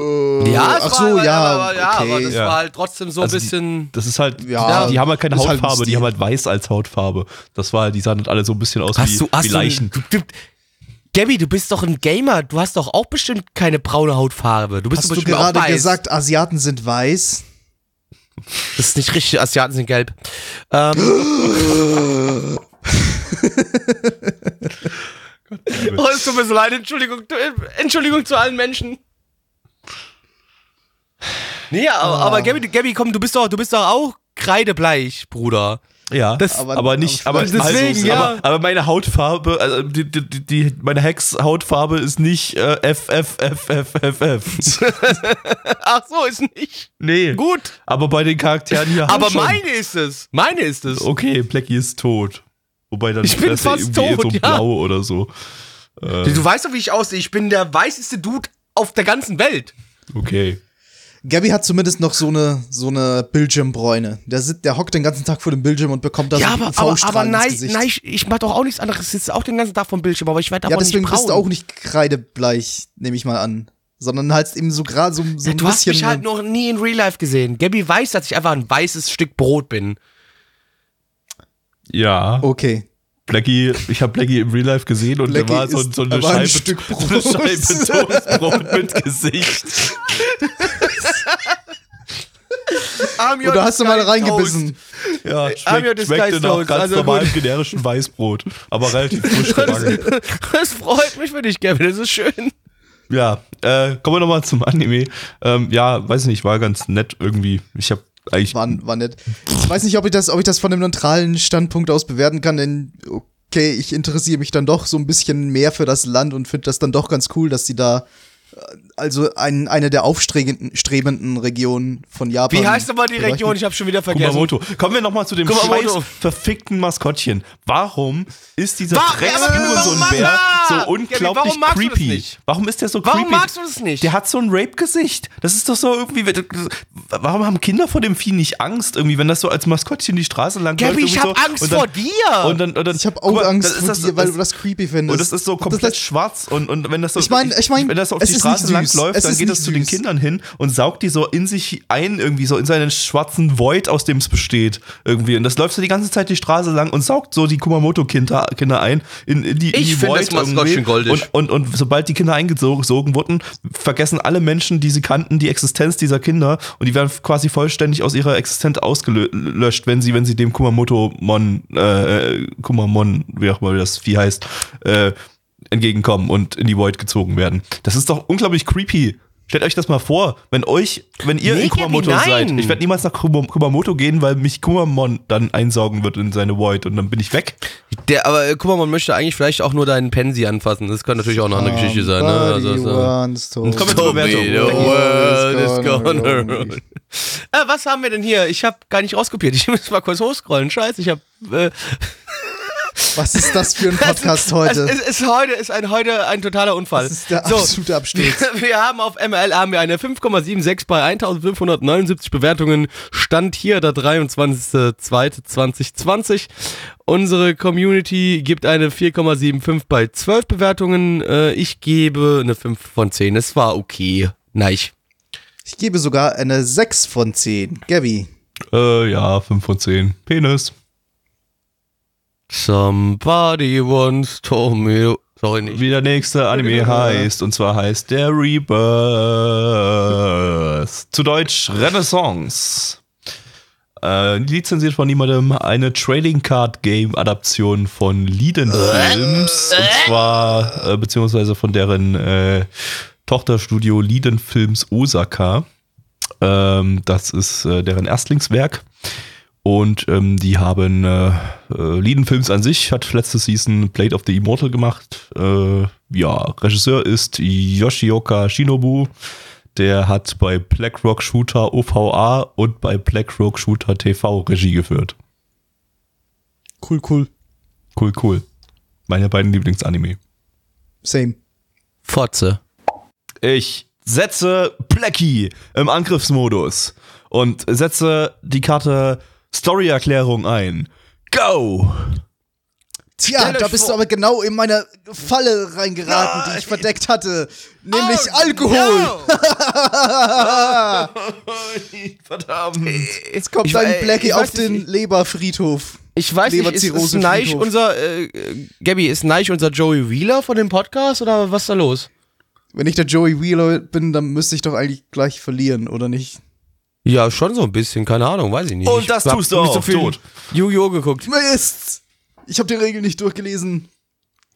Ja, es ach so, aber, ja, aber, ja, okay. aber das Ja. war halt trotzdem so ein Also die- bisschen. das ist halt, Ja, die, die haben halt keine halt ein Hautfarbe, die Stil. haben halt Weiß als Hautfarbe. Das war halt, die sahen halt alle so ein bisschen aus wie, Hast du, wie du, Leichen. Du, du, Gabby, du bist doch ein Gamer. Du hast doch auch bestimmt keine braune Hautfarbe. Du bist Hast doch du gerade gesagt, Asiaten sind weiß? Das ist nicht richtig. Asiaten sind gelb. Ähm, oh, es tut mir so leid. Entschuldigung. Entschuldigung zu allen Menschen. Nee, aber, aber Gabby, Gabby, komm, du bist doch, du bist doch auch kreidebleich, Bruder. Ja, Das- aber, aber- nicht, aber aber, deswegen, also, ja. aber, aber meine Hautfarbe, also die, die, die, meine Hex-Hautfarbe ist nicht äh, F, F, F, F, F, F. Ach so, ist nicht. nee. Gut. Aber bei den Charakteren hier Aber schon. meine ist es. Meine ist es. Okay, Blackie ist tot. Wobei dann Ich bin fast tot, so ja. blau oder so. Du weißt doch, wie ich aussehe. Ich bin der weißeste Dude auf der ganzen Welt. Okay. Gabby hat zumindest noch so eine, so eine Bildschirmbräune. Der, sit, der hockt den ganzen Tag vor dem Bildschirm und bekommt da ja, so aber, einen aber, aber ins nein, Gesicht. nein, ich, ich mach doch auch nichts anderes. Ich sitze auch den ganzen Tag vom Bildschirm, aber ich werde ja, aber deswegen nicht braun. bist du auch nicht kreidebleich, nehme ich mal an. Sondern halt eben so gerade so, so ein du hast bisschen. mich halt noch nie in Real Life gesehen. Gabby weiß, dass ich einfach ein weißes Stück Brot bin. Ja. okay. Blackie, ich habe Blackie im Real Life gesehen und Blackie der war so, so eine aber ein Scheibe, Stück so eine Brot. Scheibe Toastbrot mit Gesicht. I'm Oder hast du mal reingebissen? Ja, I'm your schmeckt, schmeckte nach toast. ganz Also normalem generischen Weißbrot, aber relativ frisch gebacken. Das freut mich für dich, Gabby. Das ist schön. Ja, äh, kommen wir nochmal zum Anime. Ähm, ja, weiß nicht, war ganz nett irgendwie. Ich habe eigentlich War, war nett. Ich weiß nicht, ob ich, das, ob ich das von einem neutralen Standpunkt aus bewerten kann, denn okay, ich interessiere mich dann doch so ein bisschen mehr für das Land und finde das dann doch ganz cool, dass die da Also ein, eine der aufstrebenden strebenden Regionen von Japan. Wie heißt aber die Region? Ich habe schon wieder vergessen. Kumamoto. Kommen wir nochmal zu dem Kumamoto. scheiß verfickten Maskottchen. Warum ist dieser Warum- Drecks Ja, aber warum Hurensohn-Bär magst du- so unglaublich warum magst du das creepy? nicht? Warum ist der so Warum creepy? magst du das nicht? Der hat so ein Rape-Gesicht. Das ist doch so irgendwie. Warum haben Kinder vor dem Vieh nicht Angst? Irgendwie, wenn das so als Maskottchen die Straße lang Gabi, läuft. ich irgendwie hab so, Angst und dann, vor dir. Und dann, und dann, Ich habe auch mal, Angst vor das, dir, weil das, du das creepy findest. und das ist so komplett das, schwarz und, und wenn das so Ich mein- ich mein, wenn das so auf es die ist Straße lang läuft, Es dann geht das zu den. Kindern hin und saugt die so in sich ein irgendwie so in seinen schwarzen Void, aus dem es besteht irgendwie und das läuft so die ganze Zeit die Straße lang und saugt so die Kumamoto Kinder ein in, in die, in Ich die Void das irgendwie. goldig. und, und und sobald die Kinder eingesogen wurden, vergessen alle Menschen, die sie kannten, die Existenz dieser Kinder und die werden quasi vollständig aus ihrer Existenz ausgelöscht, wenn sie wenn sie dem Kumamoto Mon äh, Kumamon, wie auch immer das Vieh heißt, äh, entgegenkommen und in die Void gezogen werden. Das ist doch unglaublich creepy. Stellt euch das mal vor, wenn euch, wenn ihr Nee, in Kumamoto Gabi, seid. Ich werde niemals nach Kuma- Kumamoto gehen, weil mich Kumamon dann einsaugen wird in seine Void und dann bin ich weg. Der, aber man möchte eigentlich vielleicht auch nur deinen Pensi anfassen. Das kann natürlich auch eine andere Geschichte sein. Ne? Also, Somebody so. wants to- Kommen wir zur Bewertung. was haben wir denn hier? Ich habe gar nicht rauskopiert. Ich muss mal kurz hochscrollen. Scheiße, ich habe. Äh, Was ist das für ein Podcast es, heute? Es ist heute ist ein heute ein totaler Unfall. Das ist der So, absolute Absturz. Wir haben auf ML haben wir eine 5,76 bei 1579 Bewertungen. Stand hier der 23.02.2020. Unsere Community gibt eine 4,75 bei 12 Bewertungen. Äh, Ich gebe eine 5 von 10. Es war okay. Nein. Ich gebe sogar eine 6 von 10. Gabby. Äh, ja, 5 von 10. Penis. Somebody once told me. Sorry, nicht. Wie der nächste Anime heißt, und zwar heißt der Rebirth. Zu Deutsch Renaissance. Äh, lizenziert von niemandem eine Trading Card Game Adaption von Liden Films. Und zwar, äh, beziehungsweise von deren äh, Tochterstudio Liden Films Osaka. Ähm, das ist äh, deren Erstlingswerk. Und ähm, die haben äh, äh, Liden Films an sich, hat letzte Season Blade of the Immortal gemacht. Äh, ja, Regisseur ist Yoshioka Shinobu. Der hat bei BlackRock Shooter OVA und bei BlackRock Shooter TV Regie geführt. Cool, cool. Cool, cool. Meine beiden Lieblingsanime. Same. Fotze. Ich setze Blackie im Angriffsmodus und setze die Karte Story-Erklärung ein. Go! Tja, Stellt da bist du aber genau in meine Falle reingeraten, die ich verdeckt hatte. Nämlich Oh, Alkohol. no. Verdammt. Jetzt kommt Ich dein wei- Blackie auf nicht, den ich- Leberfriedhof. Ich weiß nicht, ist, ist Neich unser, äh, Gabby, ist Neich unser Joey Wheeler von dem Podcast oder was ist da los? Wenn ich der Joey Wheeler bin, dann müsste ich doch eigentlich gleich verlieren, oder nicht? Ja, schon so ein bisschen, keine Ahnung, weiß ich nicht. Und ich das hab tust du nicht auch, viel tot. Yu-Gi-Oh! geguckt. Mist! Ich habe die Regeln nicht durchgelesen.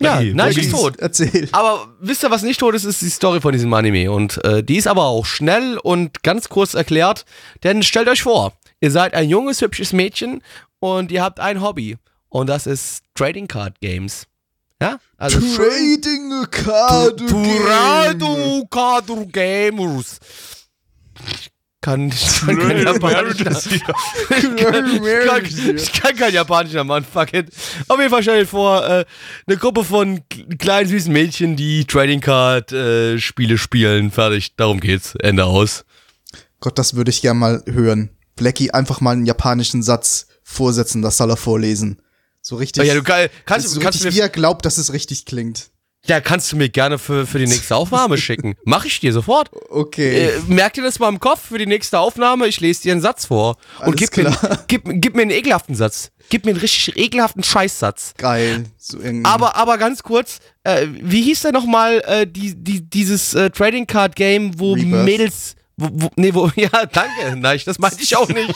Ja, Blackie, Neich Blackie. ist tot. Erzähl. Aber wisst ihr, was nicht tot ist, ist die Story von diesem Anime. Und äh, die ist aber auch schnell und ganz kurz erklärt. Denn stellt euch vor, ihr seid ein junges, hübsches Mädchen und ihr habt ein Hobby. Und das ist Trading Card Games. Ja? Also. Trading card Turado Card Gamers. Ich kann, ich kann kein Japanisch. Ich kann, ich kann kein Japanisch am Mann, fuck it. Auf jeden Fall stell dir vor, äh, eine Gruppe von kleinen süßen Mädchen, die Trading Card äh, Spiele spielen. Fertig, darum geht's. Ende aus. Gott, das würde ich gerne mal hören. Blackie einfach mal einen japanischen Satz vorsetzen, das soll er vorlesen. So richtig. Ja, du kann, kannst, so du kannst richtig, mir, wie er glaubt, dass es richtig klingt. Ja, kannst du mir gerne für, für die nächste Aufnahme schicken. Mach ich dir sofort. Okay. Äh, merk dir das mal im Kopf für die nächste Aufnahme. Ich lese dir einen Satz vor. Und Alles gib mir, klar. gib, gib mir einen ekelhaften Satz. Gib mir einen richtig ekelhaften Scheißsatz. Geil. So Aber, aber ganz kurz, äh, wie hieß denn nochmal äh, die, die, dieses äh, Trading Card Game, wo Rebirth. Mädels. Wo, wo, nee, wo, ja, danke, nein, das meinte ich auch nicht.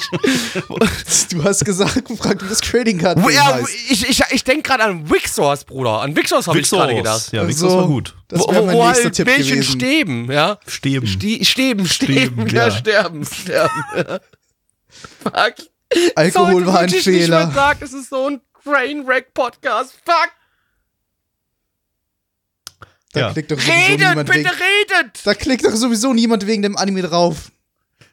du hast gesagt, gefragt, wie das Trading Card wo, Game ja, heißt. ich ich, ich denke gerade an Wixors, Bruder. An Wixors habe ich gerade gedacht. Ja, Ach Wixos so. war gut. Das wo mein wo halt Tipp Mädchen gewesen. steben, ja. Steben. Ste sterben, sterben, Sterben, ja, ja. sterben, sterben. ja. Fuck. Alkohol Sollte war ein wirklich Nicht Fehler. mehr sagen, es ist so ein Trainwreck-Podcast. Fuck. Da Ja. klickt doch sowieso Redet, niemand bitte wegen, redet! Da klickt doch sowieso niemand wegen dem Anime drauf.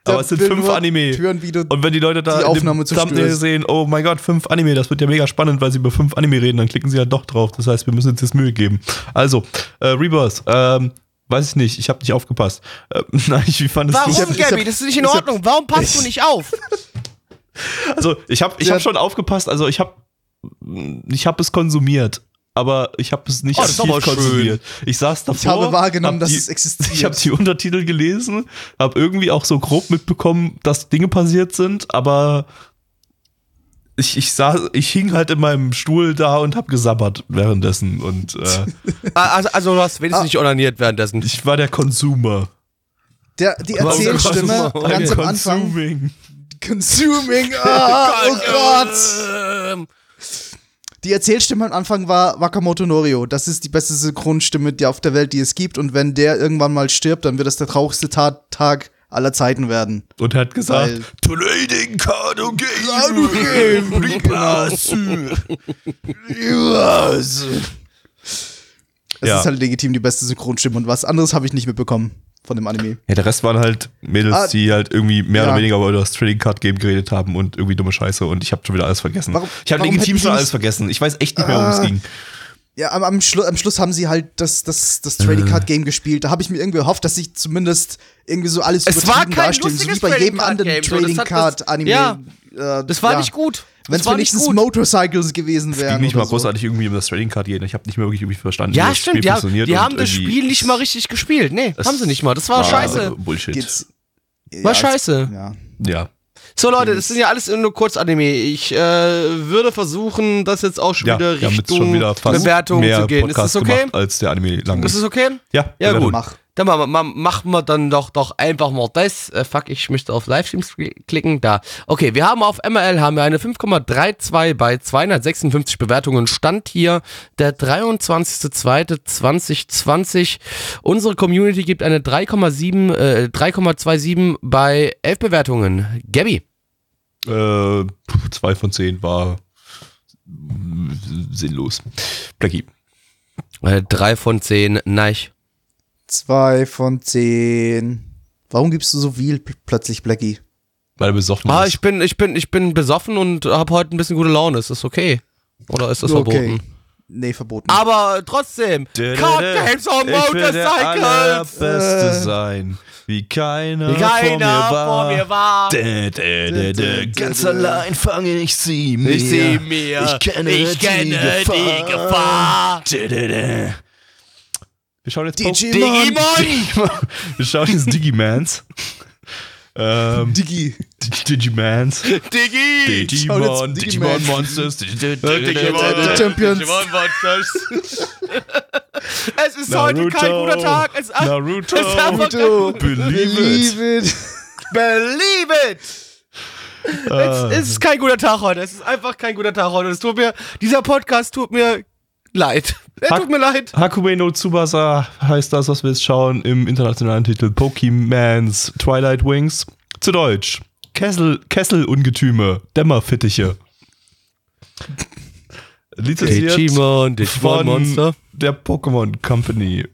Da Aber es sind fünf Anime. Hören, wie du Und wenn die Leute da Die Aufnahme dem Thumbnail sehen, oh mein Gott, fünf Anime, das wird ja mega spannend, weil sie über fünf Anime reden, dann klicken sie halt doch drauf. Das heißt, wir müssen uns jetzt Mühe geben. Also, äh, Rebirth, ähm, weiß ich nicht, ich habe nicht aufgepasst. Äh, nein, wie fandest Warum, du hab- ich hab- Gabby? Das ist nicht in ich hab- Ordnung. Warum passt du nicht auf? Also, ich habe ich Ja. hab schon aufgepasst, also ich habe ich hab es konsumiert. Aber ich habe es nicht Oh, aktiv konsumiert. Ich saß davor. Ich habe wahrgenommen, hab dass die, es existiert. Ich habe die Untertitel gelesen, habe irgendwie auch so grob mitbekommen, dass Dinge passiert sind, aber ich, ich saß, ich hing halt in meinem Stuhl da und habe gesabbert währenddessen und äh, also, also du hast wenigstens Ah. nicht onaniert währenddessen. ich war der Consumer. Der, die Erzählstimme ganz am Anfang. consuming. Consuming. Ah, oh Gott. Die Erzählstimme am Anfang war Wakamoto Norio. Das ist die beste Synchronstimme die auf der Welt, die es gibt. Und wenn der irgendwann mal stirbt, dann wird das der traurigste Ta Tag aller Zeiten werden. Und hat gesagt, Weil- Trading Card Game. Game. Es Ja. ist halt legitim die beste Synchronstimme. Und was anderes habe ich nicht mitbekommen von dem Anime. Ja, der Rest waren halt Mädels, Ah, die halt irgendwie mehr ja. oder weniger über das Trading Card Game geredet haben und irgendwie dumme Scheiße und ich habe schon wieder alles vergessen. Warum- ich habe legitim schon alles vergessen. Ich weiß echt nicht mehr, worum es Ah. ging. Ja, am, am, Schlu am Schluss haben sie halt das, das, das Trading Äh. Card Game gespielt. Da habe ich mir irgendwie gehofft, dass sich zumindest irgendwie so alles Es war kein darstellen, so wie bei jedem anderen Trading Card Anime. Ja. äh, Das war ja. nicht gut. Wenn es war nicht wenigstens gut. Motorcycles gewesen Es wären. ging nicht mal so. großartig irgendwie um das Trading Card gehen. Ich habe nicht mehr wirklich irgendwie verstanden, wie Ja, das stimmt. Spiel Die, haben, funktioniert. die und haben das Spiel nicht mal richtig gespielt. Nee, Das haben sie nicht mal. Das war scheiße. Bullshit. Geht's, War ja, scheiße. Ja. Ja. So Leute, das sind ja alles nur Kurzanime. Ich äh, würde versuchen, das jetzt auch schon Ja, wieder haben Richtung schon wieder fast Bewertung mehr zu gehen. Ist Podcast das okay? gemacht, als der Anime lang Ist ist. das okay? Ja, Ja, gut. Mach. Dann ma, ma, machen wir dann doch, doch einfach mal das. Äh, fuck, ich möchte auf Livestreams kli- klicken. Da. Okay, wir haben auf MRL haben wir eine 5,32 bei 256 Bewertungen. Stand hier der 23.02.2020. Unsere Community gibt eine 3,7, äh, 3,27 bei 11 Bewertungen. Gabby. Äh, zwei von zehn war mm, sinnlos. Blackie. Äh, 3 von 10, nein. Zwei von zehn. Warum gibst du so viel pl- plötzlich, Blackie? Weil er besoffen Ah, ich bin, ich bin, ich bin besoffen und habe heute ein bisschen gute Laune. Ist das okay? Oder ist das verboten? Nee, verboten. Aber trotzdem, Card Games on Ich will der Motorcycles! Allerbeste Äh. sein, wie keiner, Wie keiner vor mir war. Ganz allein fange ich sie mir. Ich sehe mir, Ich kenne, ich kenne die Gefahr. Wir schauen jetzt Digimon. Digimon! Wir schauen jetzt Digimans. ähm, Digi. Digimans. Digi! Digimon, Digimon. Monsters. Digimon, Champions. Digimon Monsters. es ist heute kein guter Tag. Es ist, Naruto. es ist einfach kein Naruto. Believe it. Believe it! Es, es ist kein guter Tag heute. Es ist einfach kein guter Tag heute. Es tut mir, dieser Podcast tut mir leid. Er tut mir leid. Hakume no Tsubasa heißt das, was wir jetzt schauen, im internationalen Titel Pokemans Twilight Wings. Zu Deutsch. Kessel, Kesselungetüme, Dämmerfittiche. Lizenziert Digimon, Digimon von Monster. der Pokémon Company.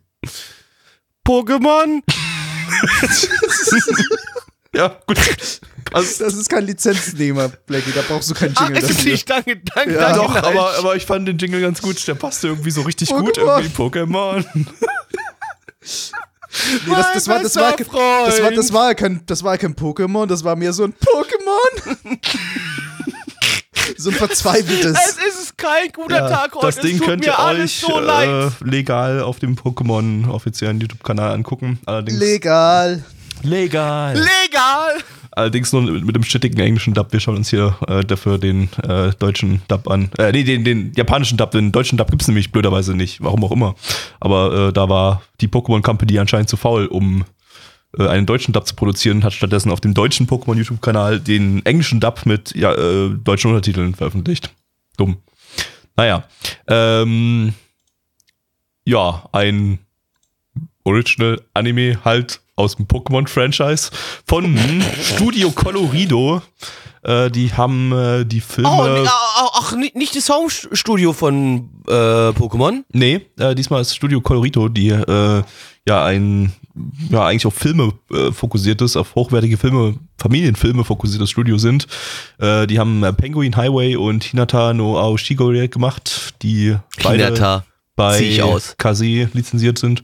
Pokémon. Ja, gut. Das ist kein Lizenznehmer, Blackie. Da brauchst du keinen Ach, Jingle es dafür. nicht. Danke, danke, Ja, danke. Doch, nein. aber, aber ich fand den Jingle ganz gut. Der passte irgendwie so richtig gut. Pokémon. Irgendwie Pokémon. Nee, das, das, war, das, war, das, war, das, war, das, war kein, das war kein Pokémon, das war mehr so ein Pokémon. so ein verzweifeltes. Es ist kein guter Tag heute. das Ding könnt mir ihr euch so äh, legal auf dem Pokémon offiziellen YouTube-Kanal angucken. Allerdings Legal. Legal. Legal. Allerdings nur mit, mit dem strittigen englischen Dub. Wir schauen uns hier äh, dafür den äh, deutschen Dub an. Äh, nee, den, den japanischen Dub. Den deutschen Dub gibt's nämlich blöderweise nicht. Warum auch immer. Aber äh, da war die Pokémon Company anscheinend zu faul, um äh, einen deutschen Dub zu produzieren, hat stattdessen auf dem deutschen Pokémon YouTube-Kanal den englischen Dub mit ja, äh, deutschen Untertiteln veröffentlicht. Dumm. Naja. Ähm, ja, ein Original Anime halt aus dem Pokémon-Franchise von Studio Colorido. Äh, die haben äh, die Filme. Oh, nee, ach, ach, ni- nicht das Home-Studio von äh, Pokémon? Nee, äh, diesmal ist Studio Colorito, die äh, ja ein ja eigentlich auf Filme äh, fokussiertes, auf hochwertige Filme, Familienfilme fokussiertes Studio sind. Äh, die haben äh, Penguin Highway und Hinata no Aoshigore gemacht, die beide Hinata. bei ich aus. Kase lizenziert sind.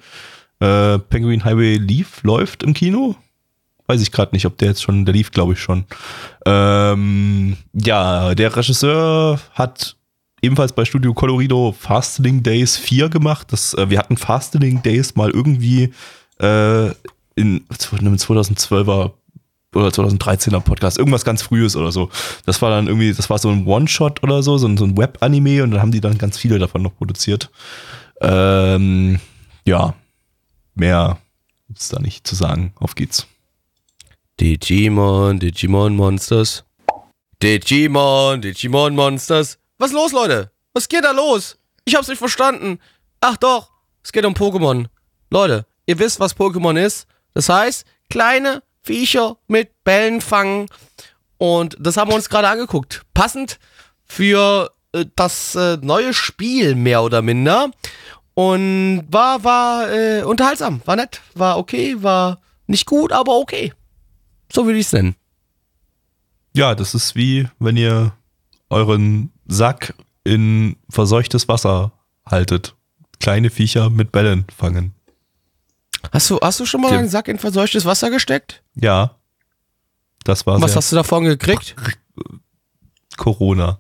Äh, Penguin Highway lief, läuft im Kino. Weiß ich gerade nicht, ob der jetzt schon, der lief, glaube ich schon. Ähm, ja, der Regisseur hat ebenfalls bei Studio Colorido Fastening Days 4 gemacht. Das, äh, wir hatten Fastening Days mal irgendwie äh, in einem 2012er oder 2013er Podcast, irgendwas ganz frühes oder so. Das war dann irgendwie, das war so ein One-Shot oder so, so ein, so ein Web-Anime und dann haben die dann ganz viele davon noch produziert. Ähm, ja, mehr gibt's da nicht zu sagen. Auf geht's. Digimon, Digimon Monsters. Digimon, Digimon Monsters. Was ist los, Leute? Was geht da los? Ich hab's nicht verstanden. Ach doch, es geht um Pokémon. Leute, ihr wisst, was Pokémon ist. Das heißt, kleine Viecher mit Bällen fangen. Und das haben wir uns gerade angeguckt. Passend für äh, das äh, neue Spiel, mehr oder minder. Und war, war äh, unterhaltsam, war nett, war okay, war nicht gut, aber okay. So würde ich es nennen. Ja, das ist wie, wenn ihr euren Sack in verseuchtes Wasser haltet. Kleine Viecher mit Bällen fangen. Hast du, hast du schon mal einen Sack in verseuchtes Wasser gesteckt? Ja. Das war was hast du davon gekriegt? Corona.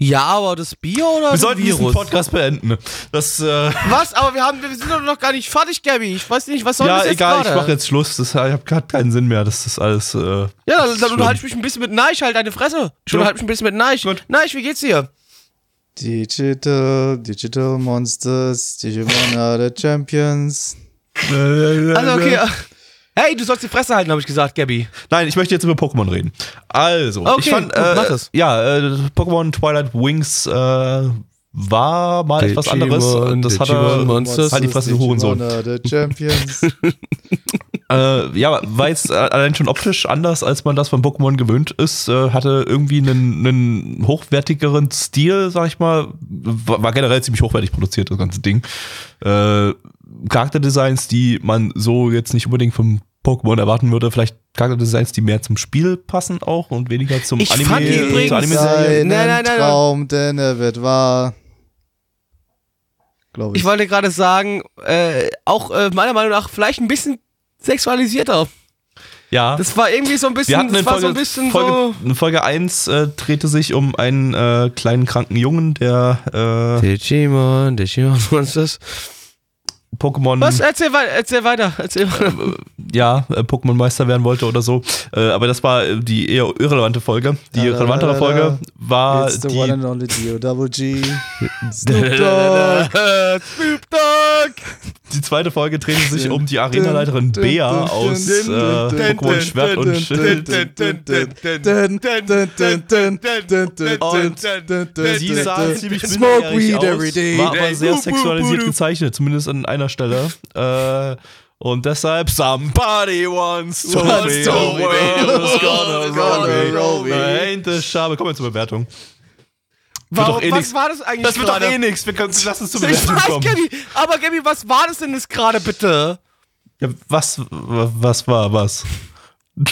Ja, aber das Bier oder Wir das sollten diesen Virus? Podcast beenden. Das, äh, Was? Aber wir haben, wir sind doch noch gar nicht fertig, Gabby. Ich weiß nicht, was soll ja, das jetzt egal, gerade? ich mache jetzt Schluss. Das hat gerade keinen Sinn mehr. Das ist alles. Äh, Ja, dann, dann unterhalte ich mich ein bisschen mit Neich, halt deine Fresse. Ich Ja. unterhalte mich ein bisschen mit Neich. Gut. Neich, wie geht's dir? Digital, Digital Monsters, Digimon are the Champions. Also, okay. Hey, du sollst die Fresse halten, habe ich gesagt, Gabby. Nein, ich möchte jetzt über Pokémon reden. Also, Okay, ich fand, gut, äh, mach das. ja, äh, Pokémon Twilight Wings äh, war mal etwas anderes. Und das hat Digimon Monsters. halt die Fresse, Hurensohn. Champions. Äh, ja, war jetzt äh, allein schon optisch anders, als man das von Pokémon gewöhnt ist. Äh, hatte irgendwie einen, einen hochwertigeren Stil, sag ich mal. War, war generell ziemlich hochwertig produziert, das ganze Ding. Äh, Charakterdesigns, die man so jetzt nicht unbedingt vom Pokémon erwarten würde. Vielleicht Charakterdesigns, die mehr zum Spiel passen auch und weniger zum Ich Anime. fand übrigens- zur Anime-Serie. Sein Nein, nein, nein, nein. Traum, denn er wird wahr. Glaube ich. Ich wollte gerade sagen, äh, auch äh, meiner Meinung nach vielleicht ein bisschen sexualisierter. ja. Das war irgendwie so ein bisschen, Wir hatten das Folge, so ein bisschen Folge, so. in Folge 1 äh, drehte sich um einen äh, kleinen kranken Jungen, der äh, Digimon, Digimon Monsters. Pokémon Was? Erzähl, erzähl weiter. Erzähl weiter ja, Pokémon-Meister werden wollte oder so. Äh, aber das war die eher irrelevante Folge. Die da, relevantere da, da, Folge war It's the die... One and only Dio Double G. Snoop Dogg. Snoop Dogg. Die zweite Folge drehte sich um die Arenaleiterin Bea aus äh, Pokémon Schwert und Schild. Und sie sah ziemlich minderjährig aus, war aber sehr sexualisiert gezeichnet, zumindest an einer Stelle. Äh, und deshalb Somebody wants to Wants to the be world's gonna the roll me. me. Ain't the Schabe. Kommen wir zur Bewertung. Warum, doch eh was nix. war das eigentlich Das wird doch gerade? eh nichts. Wir können, lass uns zur Ich Bewertung weiß, kommen. Gabby, aber Gabby, was war das denn jetzt gerade bitte? Ja, was, was war was?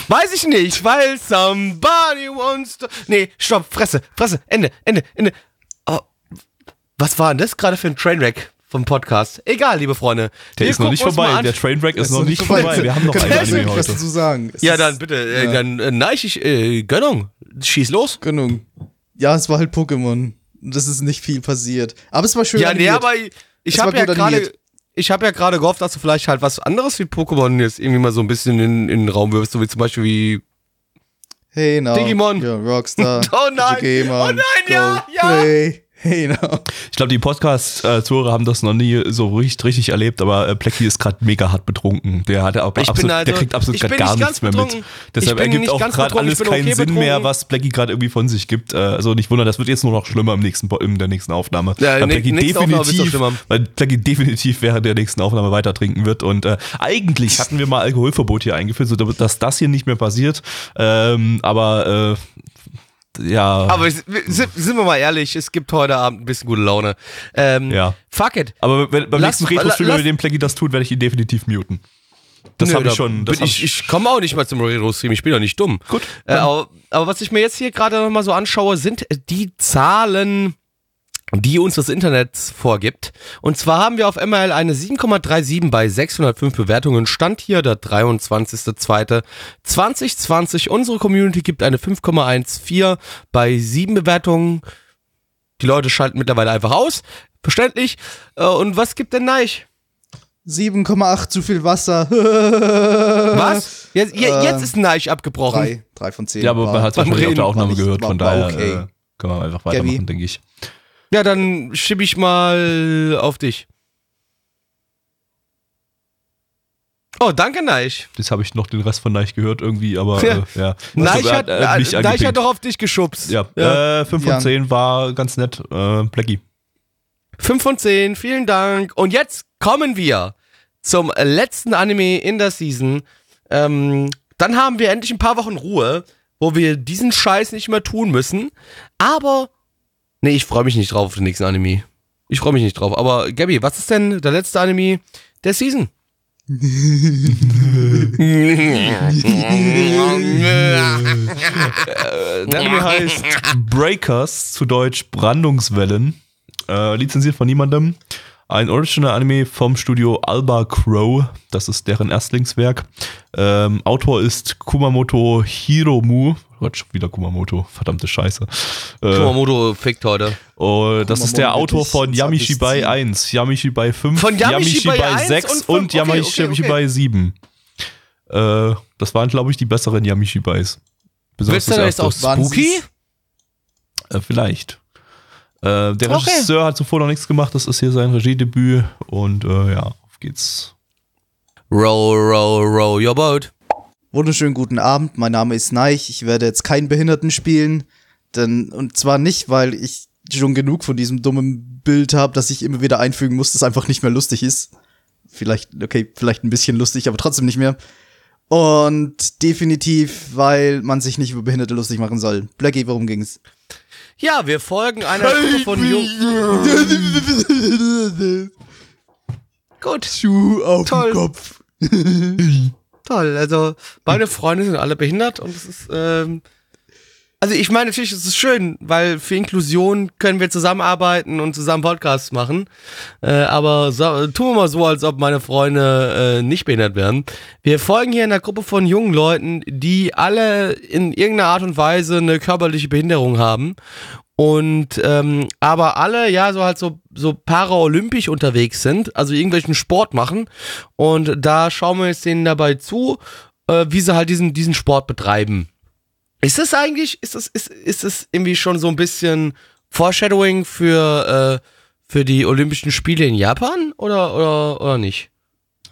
Weiß ich nicht, weil somebody wants to. Nee, stopp, Fresse, Fresse, Ende, Ende, Ende. Oh, was war denn das gerade für ein Trainwreck vom Podcast? Egal, liebe Freunde. Der ist noch nicht vorbei. Der Trainwreck ist Ist noch nicht vorbei. Wir haben noch Können eine wir Anime was heute. dazu sagen? Es Ja, dann bitte, äh, Ja. dann äh, ich, äh, Gönnung. Schieß los. Genug. Ja, es war halt Pokémon. Das ist nicht viel passiert. Aber es war schön Ja, nee, animiert. aber ich habe ja gerade. Ich habe ja gerade gehofft, dass du vielleicht halt was anderes wie Pokémon jetzt irgendwie mal so ein bisschen in, in den Raum wirfst, so wie zum Beispiel wie. Hey now, Digimon. you're Rockstar. Oh nein. Digimon, Oh nein, go ja, ja. Play. Genau. Ich glaube, die Podcast-Zuhörer haben das noch nie so richtig, richtig erlebt, aber äh, Plecky ist gerade mega hart betrunken. Der hat aber absolut, also- der kriegt absolut bin gar nicht nichts mehr mit. betrunken. Deshalb Ich bin ergibt auch gerade alles keinen okay Sinn mehr, was Plecky gerade irgendwie von sich gibt. Äh, also nicht wundern, das wird jetzt nur noch schlimmer im nächsten, in der nächsten Aufnahme. Ja, weil Plecky definitiv, weil Plecky definitiv während der nächsten Aufnahme weiter trinken wird. Und äh, eigentlich hatten wir mal Alkoholverbot hier eingeführt, so dass das hier nicht mehr passiert. Ähm, aber äh, ja. Aber wir- sind, sind wir mal ehrlich, es gibt heute Abend ein bisschen gute Laune. Ähm, Ja. Fuck it. Aber wenn, beim Lass- nächsten Retro-Stream, lass- mit dem Plecky das tut, werde ich ihn definitiv muten. Das habe ich schon. Das hab ich ich komme auch nicht mal zum Retro-Stream, ich bin doch nicht dumm. Gut. Äh, aber, aber was ich mir jetzt hier gerade nochmal so anschaue, sind die Zahlen, die uns das Internet vorgibt. Und zwar haben wir auf ML eine 7,37 bei 605 Bewertungen. Stand hier der 23.02.2020. Unsere Community gibt eine 5,14 bei 7 Bewertungen. Die Leute schalten mittlerweile einfach aus. Verständlich. Äh, Und was gibt denn Neich? 7,8 zu viel Wasser. Was? Jetzt, je- Äh, jetzt ist Neich abgebrochen. Drei, drei von zehn. Ja, aber man hat es beim wahrscheinlich auf Reden der war Aufnahme gehört, von daher okay. äh, können wir einfach weitermachen, Gabby? denke ich. Ja, dann schieb ich mal auf dich. Oh, danke, Neich. Das habe ich noch den Rest von Neich gehört irgendwie, aber Ja. äh, ja. Neich Also, hat, er hat mich äh, Neich angepinkt. hat doch auf dich geschubst. Ja, ja. Äh, 5 Ja. von 10 war ganz nett. Äh, Blackie. 5 von 10, vielen Dank. Und jetzt kommen wir zum letzten Anime in der Season. Ähm, dann haben wir endlich ein paar Wochen Ruhe, wo wir diesen Scheiß nicht mehr tun müssen. Aber, nee, ich freue mich nicht drauf auf den nächsten Anime. Ich freue mich nicht drauf. Aber, Gabby, was ist denn der letzte Anime der Season? Der Anime heißt Breakers, zu Deutsch Brandungswellen. Äh, lizenziert von niemandem. Ein Original-Anime vom Studio Alba Crow. Das ist deren Erstlingswerk. Ähm, Autor ist Kumamoto Hiromu. Gott, schon wieder Kumamoto. Verdammte Scheiße. Äh, Kumamoto fickt heute. Oh, das ist der Autor von Yamishibai Abyss ziehen. 1, Yamishibai 5, Von Yamishibai 1 6 und und, okay, okay, Yamishibai 7. Äh, das waren, glaube ich, die besseren Yamishibais. Besonders Willst du das da jetzt auch Spooky? Äh, vielleicht. Äh, der Okay. Regisseur hat zuvor noch nichts gemacht, das ist hier sein Regiedebüt und äh, ja, auf geht's. Row, row, row your boat. Wunderschönen guten Abend, mein Name ist Neich. Ich werde jetzt keinen Behinderten spielen. Denn, und zwar nicht, weil ich schon genug von diesem dummen Bild habe, dass ich immer wieder einfügen muss, das einfach nicht mehr lustig ist. Vielleicht, okay, vielleicht ein bisschen lustig, aber trotzdem nicht mehr. Und definitiv, weil man sich nicht über Behinderte lustig machen soll. Blackie, worum ging's? Ja, wir folgen einer Gruppe von Jungen. Gut, Schuh auf Toll. dem Kopf. toll. Also, meine Freunde sind alle behindert und es ist, ähm, also ich meine natürlich, es ist schön, weil für Inklusion können wir zusammenarbeiten und zusammen Podcasts machen. Äh, aber so, tun wir mal so, als ob meine Freunde äh, nicht behindert wären. Wir folgen hier einer Gruppe von jungen Leuten, die alle in irgendeiner Art und Weise eine körperliche Behinderung haben. Und ähm, aber alle ja so halt so so paraolympisch unterwegs sind, also irgendwelchen Sport machen und da schauen wir jetzt denen dabei zu, äh, wie sie halt diesen diesen Sport betreiben. Ist das eigentlich ist das ist ist das irgendwie schon so ein bisschen Foreshadowing für äh, für die Olympischen Spiele in Japan oder oder oder nicht?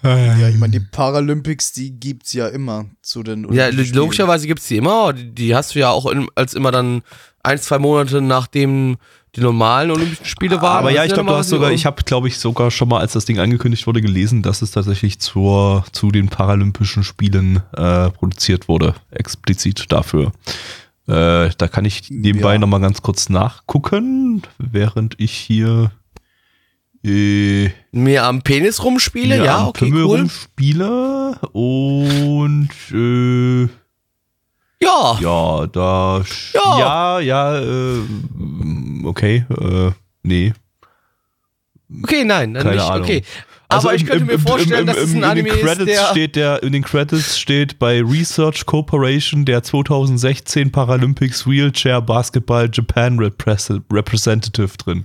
Ja, ich meine, die Paralympics, die gibt's ja immer zu den Ja, Olympischen Spielen. logischerweise gibt's die immer, die, die hast du ja auch in, als immer dann ein, zwei Monate nachdem die normalen Olympischen Spiele waren. Aber ja, ich glaube, nochmal du hast sogar, ich habe, glaube ich, sogar schon mal, als das Ding angekündigt wurde, gelesen, dass es tatsächlich zur, zu den Paralympischen Spielen äh, produziert wurde, explizit dafür. Äh, da kann ich nebenbei Ja. noch mal ganz kurz nachgucken, während ich hier äh, mir am Penis rumspiele, ja, okay, Pimmel cool. rumspiele und äh, Ja, ja, da Ja. ja, ja, äh, okay, äh, nee. okay, nein, dann Keine nicht, Ahnung. okay. Also Aber ich könnte im- mir vorstellen, im- dass es ein Anime in den ist, Credits der... steht der in den Credits steht bei Research Corporation der 2016 Paralympics Wheelchair Basketball Japan Repres- Representative drin.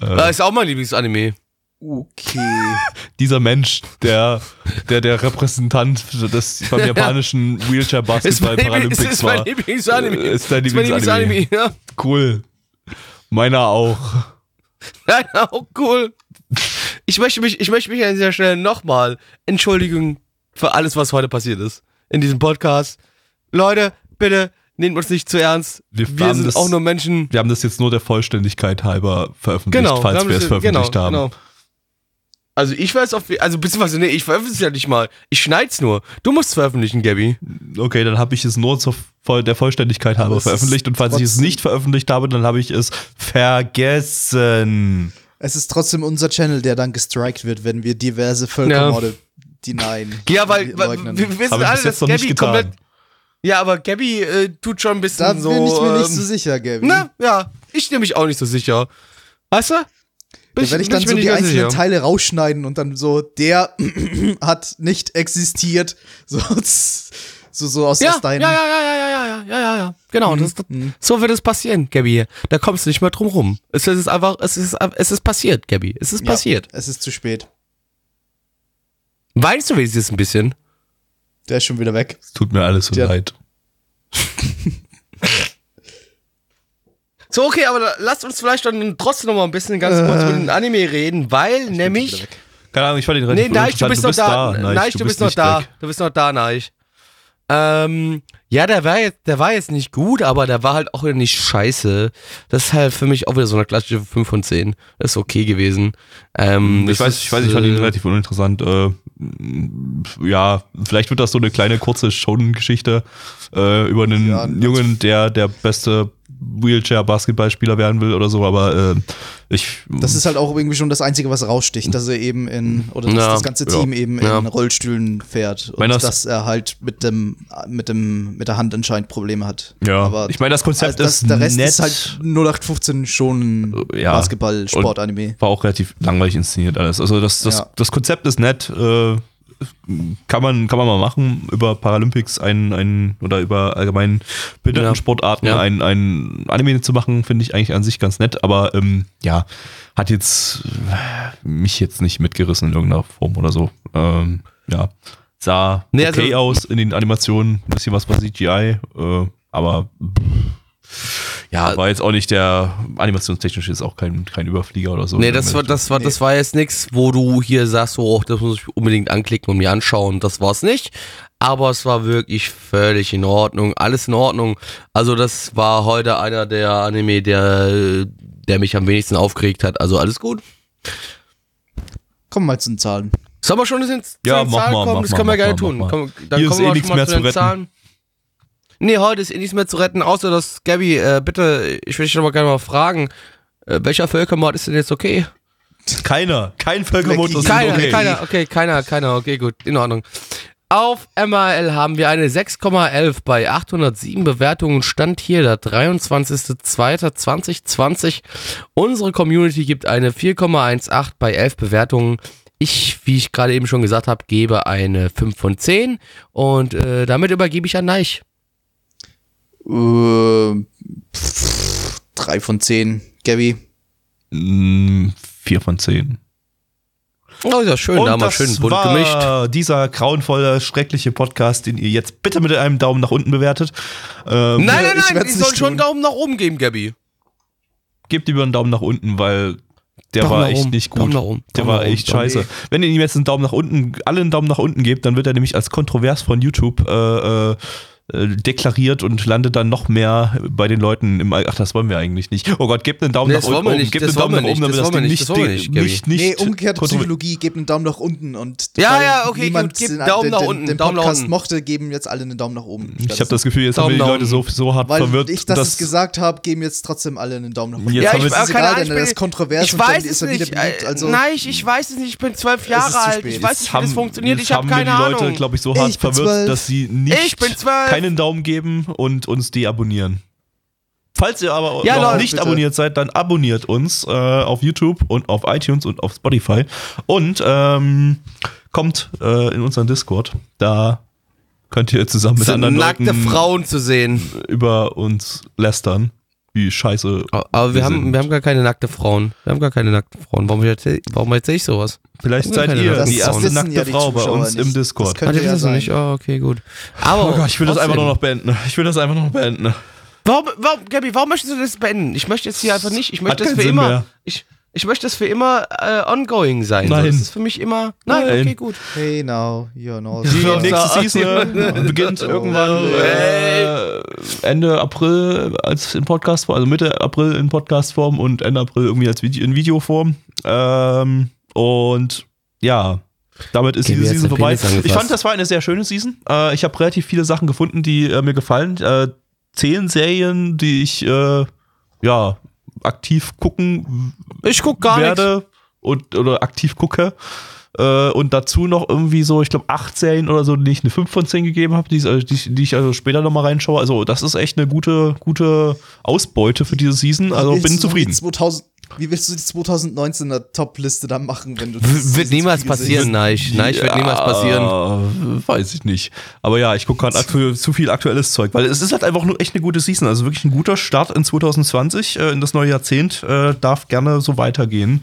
Das ist auch mein Lieblingsanime. Okay. Dieser Mensch, der der der Repräsentant des beim japanischen Wheelchair Ist Basketball Paralympics ist mein war. Lieblingsanime. Äh, Ist dein Ist mein Lieblingsanime. Lieblingsanime, ja. Cool. Meiner auch. Ja, auch cool. Ich möchte mich, ich möchte mich an dieser Stelle nochmal entschuldigen für alles, was heute passiert ist in diesem Podcast. Leute, bitte nehmt uns nicht zu ernst. Wir Wir, sind das- auch nur Menschen. Wir haben das jetzt nur der Vollständigkeit halber veröffentlicht, Genau, falls wir es sie- veröffentlicht genau, haben. genau. Also ich weiß auf, also beziehungsweise nee, ich veröffentliche ja nicht mal. Ich schneid's nur. Du musst veröffentlichen, Gabby. Okay, dann habe ich es nur zur Voll der Vollständigkeit halber es veröffentlicht und falls ich es nicht veröffentlicht habe, dann habe ich es vergessen. Es ist trotzdem unser Channel, der dann gestrikt wird, wenn wir diverse Völkermorde denyen. Ja, weil, weil wir wissen alle, dass nicht Gabby getan. komplett. Ja, aber Gabby äh, tut schon ein bisschen da so. bin ich mir nicht ähm, so sicher, Gabby. Na, ja, ich nehme mich auch nicht so sicher. Weißt du? Bin Da werde ich dann so die einzelnen sicher. Teile rausschneiden und dann so, der hat nicht existiert. So, so, so aus, Ja, aus ja, deinen. ja, ja, ja, ja, ja, ja, ja, ja, ja. Genau, das, Mhm. so wird es passieren, Gabby. Da kommst du nicht mehr drum rum. Es ist einfach, es ist, es ist passiert, Gabby. Es ist Ja, passiert. Es ist zu spät. Weinst du wenigstens ein bisschen? Der ist schon wieder weg. Es tut mir alles so leid. So, okay, aber da- lasst uns vielleicht dann trotzdem noch mal ein bisschen ganz kurz über den Anime reden, weil nämlich. Keine Ahnung, ich fand den Nee, relativ Neich, du bist noch da. Neich, Neich, du bist noch da. Du bist noch da, Neich. Ähm, ja, der war jetzt, der war jetzt nicht gut, aber der war halt auch wieder nicht scheiße. Das ist halt für mich auch wieder so eine klassische 5 von 10. Das ist okay gewesen. Ähm, Ich weiß, ist, ich weiß, ich fand ihn äh, relativ uninteressant. Äh, ja, vielleicht wird das so eine kleine kurze Shonen-Geschichte äh, über einen Ja, Jungen, der der beste Wheelchair-Basketballspieler werden will oder so, aber äh, ich. Das ist halt auch irgendwie schon das Einzige, was raussticht, dass er eben in, oder dass Ja, das ganze ja, Team eben ja. in Rollstühlen fährt. Und Meine, das- dass er halt mit dem, mit dem, mit der Hand anscheinend Probleme hat. ja, aber ich meine, das Konzept also das, ist der Rest nett. ist halt 0815 schon Ja. Basketball, Sport, Anime. war auch relativ langweilig inszeniert alles. Also das, das, Ja. das Konzept ist nett. Äh, kann man, kann man mal machen, über Paralympics ein, ein oder über allgemein Behindertensportarten Ja. ein, ein Anime zu machen, finde ich eigentlich an sich ganz nett, aber ähm, ja, hat jetzt äh, mich jetzt nicht mitgerissen in irgendeiner Form oder so. Ähm, ja, sah Nee, okay also- aus in den Animationen, ein bisschen was war CGI, äh, aber ja, war jetzt auch nicht der animationstechnisch ist auch kein, kein Überflieger oder so. Nee, das war, das war, das war jetzt nichts, wo du hier sagst, so, oh, das muss ich unbedingt anklicken und mir anschauen. Das war's nicht. Aber es war wirklich völlig in Ordnung. Alles in Ordnung. Also, das war heute einer der Anime, der, der mich am wenigsten aufgeregt hat. Also, alles gut. Kommen wir mal zu den Zahlen. Sollen wir schon ins, zu Ja, den mach Zahlen mal, kommen? mach das mal, können wir mach gerne tun. mach mal. Komm, dann Hier ist kommen eh wir nichts schon mal mehr zu zu den retten. Zahlen. Nee, heute ist eh nichts mehr zu retten, außer dass Gabby, äh, bitte, ich will dich noch mal gerne mal fragen, äh, welcher Völkermord ist denn jetzt okay? Keiner, kein Völkermord ist Keiner, okay. keiner, okay, keiner, keiner, okay, gut, in Ordnung. Auf MRL haben wir eine 6,11 bei 807 Bewertungen. Stand hier der 23.02.2020. Unsere Community gibt eine 4,18 bei 11 Bewertungen. Ich, wie ich gerade eben schon gesagt habe, gebe eine 5 von 10 und äh, damit übergebe ich an Neich. Äh, pff, drei von zehn, Gabby. Mm, Vier von zehn. Oh, ist ja schön, da haben wir schön bunt gemischt. war dieser grauenvolle, schreckliche Podcast, den ihr jetzt bitte mit einem Daumen nach unten bewertet. Ähm, Nein, nein, ich nein, sollen nicht schon einen. Daumen nach oben geben, Gabby. Gebt lieber einen Daumen nach unten, weil der Daumen war echt oben, nicht gut. Daumen nach oben, der war echt Daumen- scheiße. Wenn ihr ihm jetzt einen Daumen nach unten, alle einen Daumen nach unten gebt, dann wird er nämlich als kontrovers von YouTube äh, äh, deklariert und landet dann noch mehr bei den Leuten im All- Ach, das wollen wir eigentlich nicht. Oh Gott, gebt einen Daumen Nee, nach das oben, nicht, Gebt das einen Daumen nach oben, damit das das Ding nicht, das nicht, nicht, nicht Nee, umgekehrte Psychologie, gebt einen Daumen nach unten und Ja, weil ja, okay, niemand gib den, Daumen den, nach den, unten, den Daumen nach Podcast unten. mochte, geben jetzt alle einen Daumen nach oben. Ich habe das Gefühl, jetzt haben wir die Daumen Leute so, so hart weil verwirrt. ich das, dass- gesagt habe, geben jetzt trotzdem alle einen Daumen nach unten. Jetzt Ja, haben ich, es äh, egal, denn ist kontrovers ich weiß ist es wieder nicht. beliebt. äh, Also Nein, ich, weiß es nicht. Ich bin zwölf Jahre alt. Ich weiß nicht, wie das funktioniert. Ich habe keine die Ahnung. Leute, glaube ich, so hart verwirrt, zwölf. dass sie nicht Ich bin zwölf. Keinen Daumen geben und uns deabonnieren. Falls ihr aber Ja, noch Leute, nicht bitte. abonniert seid, dann abonniert uns äh, auf YouTube und auf iTunes und auf Spotify und ähm, kommt äh, in unseren Discord. Da könnt ihr zusammen mit sind anderen nackte Leuten Frauen zu sehen. über uns lästern, wie scheiße. Aber wir Wir haben, sind- wir haben gar keine nackte Frauen. Wir haben gar keine nackten Frauen. Warum erzähl, warum erzähl ich sowas? Vielleicht seid ihr nackten die erste nackte ja die Frau bei uns nicht. im Discord. Das könnte Ah, die ja wissen sein. nicht. Oh, okay, gut. Aber Oh Gott, ich will das einfach nur noch beenden. Ich will das einfach noch beenden. Warum, warum, Gabi, warum möchtest du das beenden? Ich möchte jetzt hier einfach nicht. Ich möchte Hat das für Sinn immer. mehr. Ich, ich möchte das für immer äh, ongoing sein. Nein. So, das ist für mich immer. Nein, Nein. okay, gut. Hey now, you're not. Die nächste. Season beginnt irgendwann äh, Ende April als in Podcastform, also Mitte April in Podcastform und Ende April irgendwie als Video, in Videoform. Ähm, und ja, damit ist wie diese Season vorbei. Ich fand, das war eine sehr schöne Season. Äh, ich habe relativ viele Sachen gefunden, die äh, mir gefallen. Äh, zehn Serien, die ich äh, ja aktiv gucken Ich guck gar werde und oder aktiv gucke. Äh, und dazu noch irgendwie so, ich glaube, acht Serien oder so, die ich eine 5 von 10 gegeben habe, die, ich- also die, die ich also später nochmal reinschaue. Also, das ist echt eine gute, gute Ausbeute für diese Season. Also bin zufrieden. Die 2000, wie willst du die 2019er Top-Liste da machen, wenn du das Wird niemals passieren, nein. Nein, wird niemals passieren. Weiß ich nicht. Aber ja, ich gucke gerade aktuell zu viel aktuelles Zeug, weil es ist halt einfach nur echt eine gute Season. Also wirklich ein guter Start in 2020, äh, in das neue Jahrzehnt. Äh, darf gerne so weitergehen.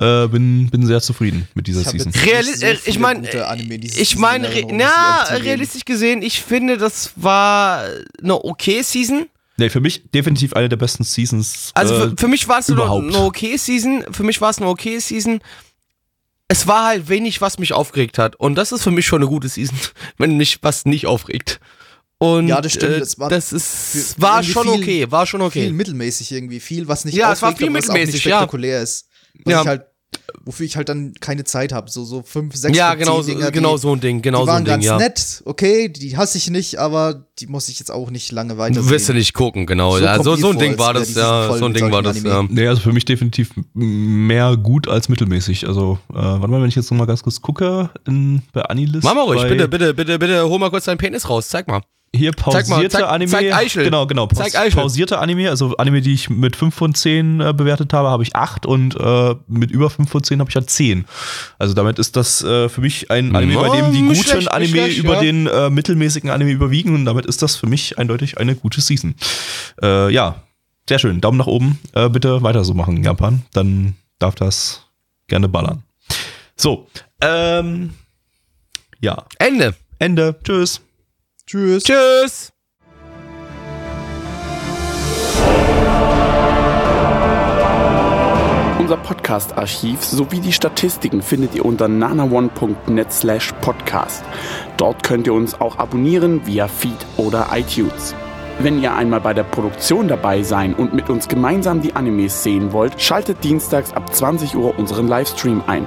Äh, bin, bin sehr zufrieden mit dieser Ich Season. jetzt- Reali nicht so äh, ich meine, diese ich meine, na, realistisch gesehen, ich finde, das war eine okay Season. Nee, für mich definitiv eine der besten Seasons. Also äh, für, für mich war es eine, überhaupt. eine okay Season. Für mich war es eine okay Season. Es war halt wenig, was mich aufgeregt hat. Und das ist für mich schon eine gute Season, wenn mich was nicht aufregt. Und Ja, das stimmt, Äh, das war das ist, für- war schon viel- okay, war schon Viel okay. mittelmäßig irgendwie, viel, was nicht Ja, es war viel aber was auch mittelmäßig, nicht ja. spektakulär ist. Was Ja. ich halt, wofür ich halt dann keine Zeit habe. So, so fünf, sechs Ja, genau, Dinger, genau die, so ein Ding, genau die so waren ein Ding, ganz ja. nett, okay, die hasse ich nicht, aber die muss ich jetzt auch nicht lange weiter Du wirst ja nicht gucken, genau. So ja, so, so ein Ding war das, ja. So ein Ding war das, ja. Nee, also für mich definitiv mehr gut als mittelmäßig. Also, äh, warte mal, wenn ich jetzt noch mal ganz kurz gucke in, bei Anilist. Mach mal ruhig, bitte, bitte, bitte, bitte, hol mal kurz deinen Penis raus, zeig mal. Hier Zeig mal, pausierte zeig- Anime. zeig Eichel. Genau, genau. Paus, Zeig Eichel. Pausierte Anime, also Anime, die ich mit 5 von 10 äh, bewertet habe, habe ich 8 und äh, mit über 5 von 10 habe ich halt 10. Also damit ist das äh, für mich ein Anime, bei dem die guten schlecht, Anime schlecht, über ja. den äh, mittelmäßigen Anime überwiegen und damit ist das für mich eindeutig eine gute Season. Äh, ja, sehr schön. Daumen nach oben. Äh, bitte weiter so machen, Japan. Dann darf das gerne ballern. So, ähm, ja, Ende. Ende. Tschüss. Tschüss. Tschüss. Unser Podcast-Archiv sowie die Statistiken findet ihr unter nanaone.net slash podcast. Dort könnt ihr uns auch abonnieren via Feed oder iTunes. Wenn ihr einmal bei der Produktion dabei sein und mit uns gemeinsam die Animes sehen wollt, schaltet dienstags ab 20 Uhr unseren Livestream ein.